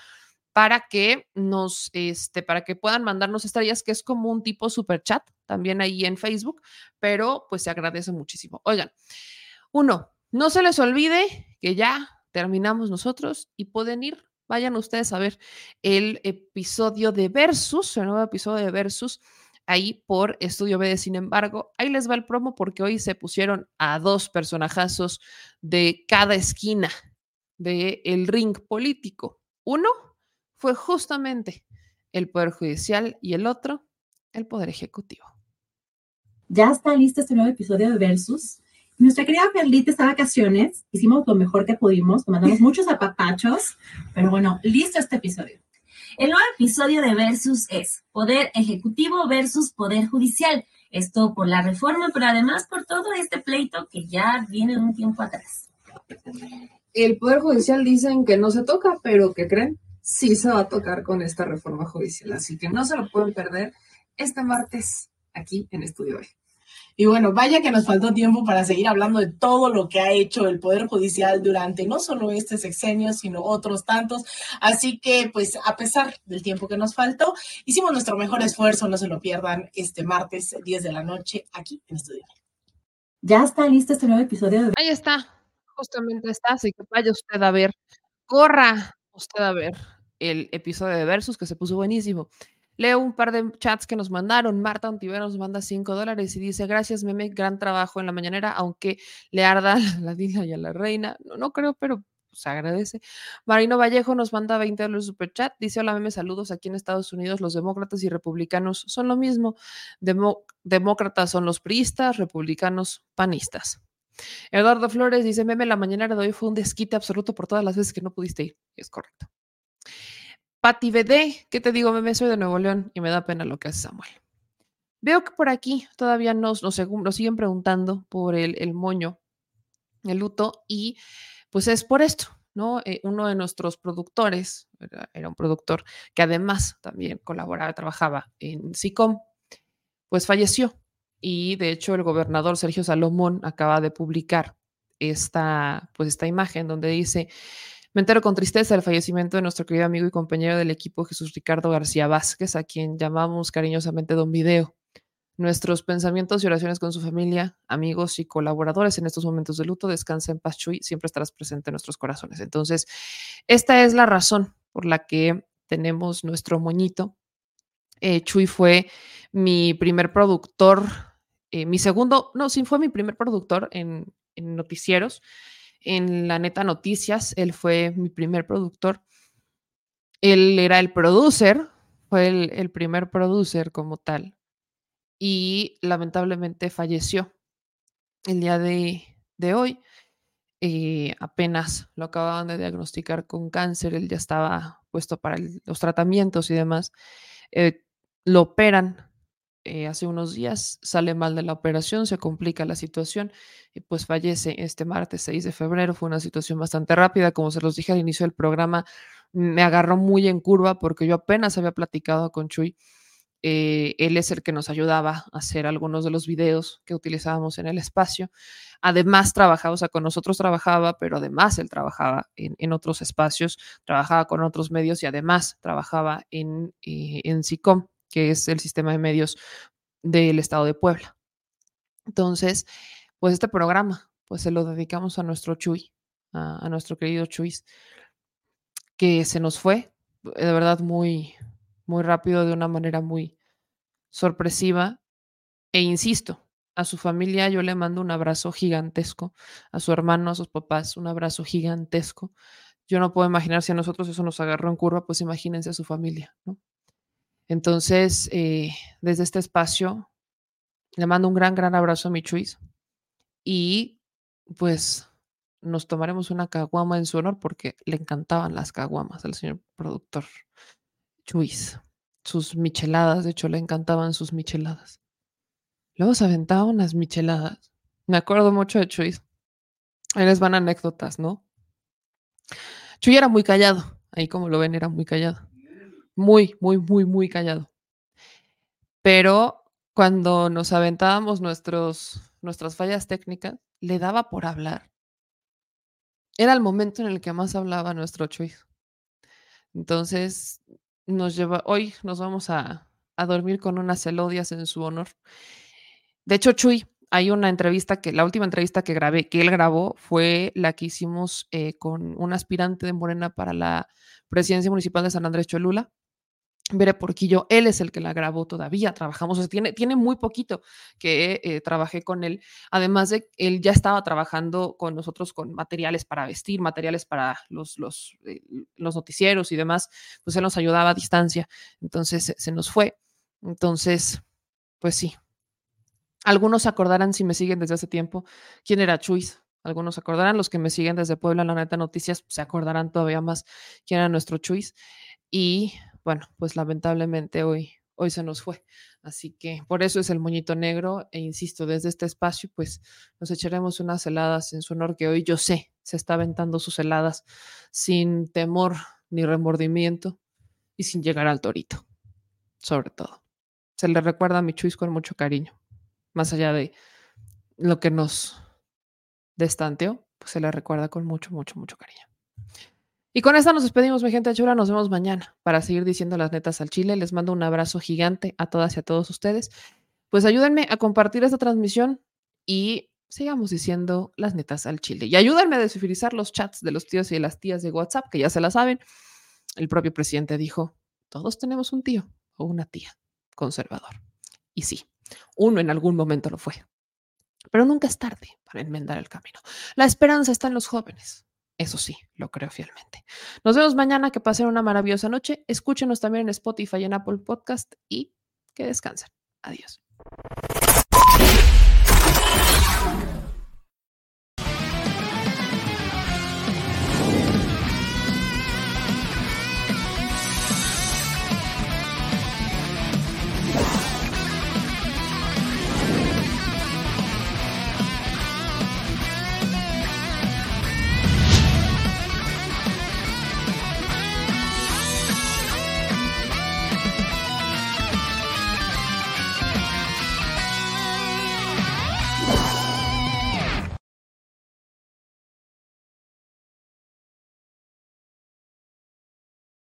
para que nos, este, para que puedan mandarnos estrellas, que es como un tipo super chat también ahí en Facebook, pero pues se agradece muchísimo. Oigan, uno, no se les olvide que ya terminamos nosotros y pueden ir, vayan ustedes a ver el episodio de Versus, el nuevo episodio de Versus, ahí por Estudio B. Sin embargo, ahí les va el promo porque hoy se pusieron a dos personajazos de cada esquina del el ring político. Uno fue justamente el Poder Judicial y el otro, el Poder Ejecutivo. Ya está listo este nuevo episodio de Versus. Nuestra querida Perlita está de vacaciones, hicimos lo mejor que pudimos, mandamos muchos apapachos, pero bueno, listo este episodio. El nuevo episodio de Versus es Poder Ejecutivo versus Poder Judicial. Esto por la reforma, pero además por todo este pleito que ya viene un tiempo atrás. El Poder Judicial dicen que no se toca, pero ¿qué creen? Sí se va a tocar con esta reforma judicial, así que no se lo pueden perder este martes aquí en Estudio Hoy. Y bueno, vaya que nos faltó tiempo para seguir hablando de todo lo que ha hecho el Poder Judicial durante no solo este sexenio, sino otros tantos. Así que, pues, a pesar del tiempo que nos faltó, hicimos nuestro mejor esfuerzo. No se lo pierdan este martes, 10 de la noche, aquí en Estudio. Ya está listo este nuevo episodio de... Ahí está, justamente está, así que vaya usted a ver, corra usted a ver el episodio de Versus, que se puso buenísimo. Leo un par de chats que nos mandaron. Marta Ontivero nos manda 5 dólares y dice, gracias, meme, gran trabajo en la mañanera, aunque le arda [laughs] la dila y a la reina. No, no creo, pero se agradece. Marino Vallejo nos manda 20 dólares super chat. Dice, hola, meme, saludos. Aquí en Estados Unidos los demócratas y republicanos son lo mismo. demócratas son los priistas, republicanos panistas. Eduardo Flores dice, meme, la mañanera de hoy fue un desquite absoluto por todas las veces que no pudiste ir. Es correcto. Pati BD, ¿qué te digo, meme? Soy de Nuevo León y me da pena lo que hace Samuel. Veo que por aquí todavía nos, nos, nos siguen preguntando por el, el, moño, el luto, y pues es por esto, ¿no? Eh, uno de nuestros productores, era, era, un productor que además también colaboraba, trabajaba en SICOM, pues falleció. Y de hecho el gobernador Sergio Salomón acaba de publicar esta, pues esta imagen donde dice, me entero con tristeza del fallecimiento de nuestro querido amigo y compañero del equipo Jesús Ricardo García Vázquez, a quien llamamos cariñosamente Don Video. Nuestros pensamientos y oraciones con su familia, amigos y colaboradores en estos momentos de luto. Descansa en paz, Chuy. Siempre estarás presente en nuestros corazones. Entonces, esta es la razón por la que tenemos nuestro moñito. Eh, Chuy fue mi primer productor, eh, mi segundo, no, sí fue mi primer productor en, noticieros en la neta noticias. Él fue mi primer productor. Él era el producer, fue el, el primer producer como tal. Y lamentablemente falleció el día de, hoy. Eh, apenas lo acababan de diagnosticar con cáncer, él ya estaba puesto para los tratamientos y demás. Eh, lo operan eh, hace unos días, sale mal de la operación, se complica la situación y pues fallece este martes 6 de febrero. Fue una situación bastante rápida, como se los dije al inicio del programa, me agarró muy en curva porque yo apenas había platicado con Chuy. Eh, él es el que nos ayudaba a hacer algunos de los videos que utilizábamos en el espacio. Además, trabajaba, o sea, con nosotros trabajaba, pero además él trabajaba en, en otros espacios, trabajaba con otros medios y además trabajaba en, eh, en SICOM que es el sistema de medios del estado de Puebla. Entonces, pues este programa, pues se lo dedicamos a nuestro Chuy, a, nuestro querido Chuy, que se nos fue, de verdad, muy, muy rápido, de una manera muy sorpresiva. E insisto, a su familia yo le mando un abrazo gigantesco, a su hermano, a sus papás, un abrazo gigantesco. Yo no puedo imaginar si a nosotros eso nos agarró en curva, pues imagínense a su familia, ¿no? Entonces, eh, desde este espacio, le mando un gran, gran abrazo a mi Chuis y pues nos tomaremos una caguama en su honor porque le encantaban las caguamas al señor productor Chuis. Sus micheladas, de hecho, le encantaban sus micheladas. Luego se aventaba unas micheladas. Me acuerdo mucho de Chuy. Ahí les van anécdotas, ¿no? Chuy era muy callado. Ahí como lo ven, era muy callado. Muy, muy, muy, muy callado. Pero cuando nos aventábamos nuestros, nuestras fallas técnicas, le daba por hablar. Era el momento en el que más hablaba nuestro Chuy. Entonces, nos lleva, hoy nos vamos a, a dormir con unas celodias en su honor. De hecho, Chuy, hay una entrevista que, la última entrevista que grabé, que él grabó, fue la que hicimos eh, con un aspirante de Morena para la presidencia municipal de San Andrés Cholula. Veré Porquillo, él es el que la grabó todavía, trabajamos, o sea, tiene, tiene muy poquito que eh, trabajé con él, además de él ya estaba trabajando con nosotros con materiales para vestir, materiales para los, los, eh, los noticieros y demás, pues él nos ayudaba a distancia, entonces se, nos fue, entonces, pues sí, algunos acordarán si me siguen desde hace tiempo quién era Chuis. Algunos acordarán, los que me siguen desde Puebla, la neta noticias, se acordarán todavía más quién era nuestro Chuis. Y bueno, pues lamentablemente hoy, hoy se nos fue. Así que por eso es el moñito negro. E insisto, desde este espacio, pues nos echaremos unas heladas en su honor, que hoy yo sé se está aventando sus heladas sin temor ni remordimiento y sin llegar al torito, sobre todo. Se le recuerda a mi Chuis con mucho cariño más allá de lo que nos destanteó, pues se le recuerda con mucho, mucho, mucho cariño. Y con esta nos despedimos, mi gente chula. Nos vemos mañana para seguir diciendo las netas al chile. Les mando un abrazo gigante a todas y a todos ustedes. Pues ayúdenme a compartir esta transmisión y sigamos diciendo las netas al chile. Y ayúdenme a desfidelizar los chats de los tíos y de las tías de WhatsApp, que ya se la saben. El propio presidente dijo, todos tenemos un tío o una tía conservador. Y sí, uno en algún momento lo fue. Pero nunca es tarde para enmendar el camino. La esperanza está en los jóvenes. Eso sí, lo creo fielmente. Nos vemos mañana, que pasen una maravillosa noche. Escúchenos también en Spotify en Apple Podcast y que descansen. Adiós.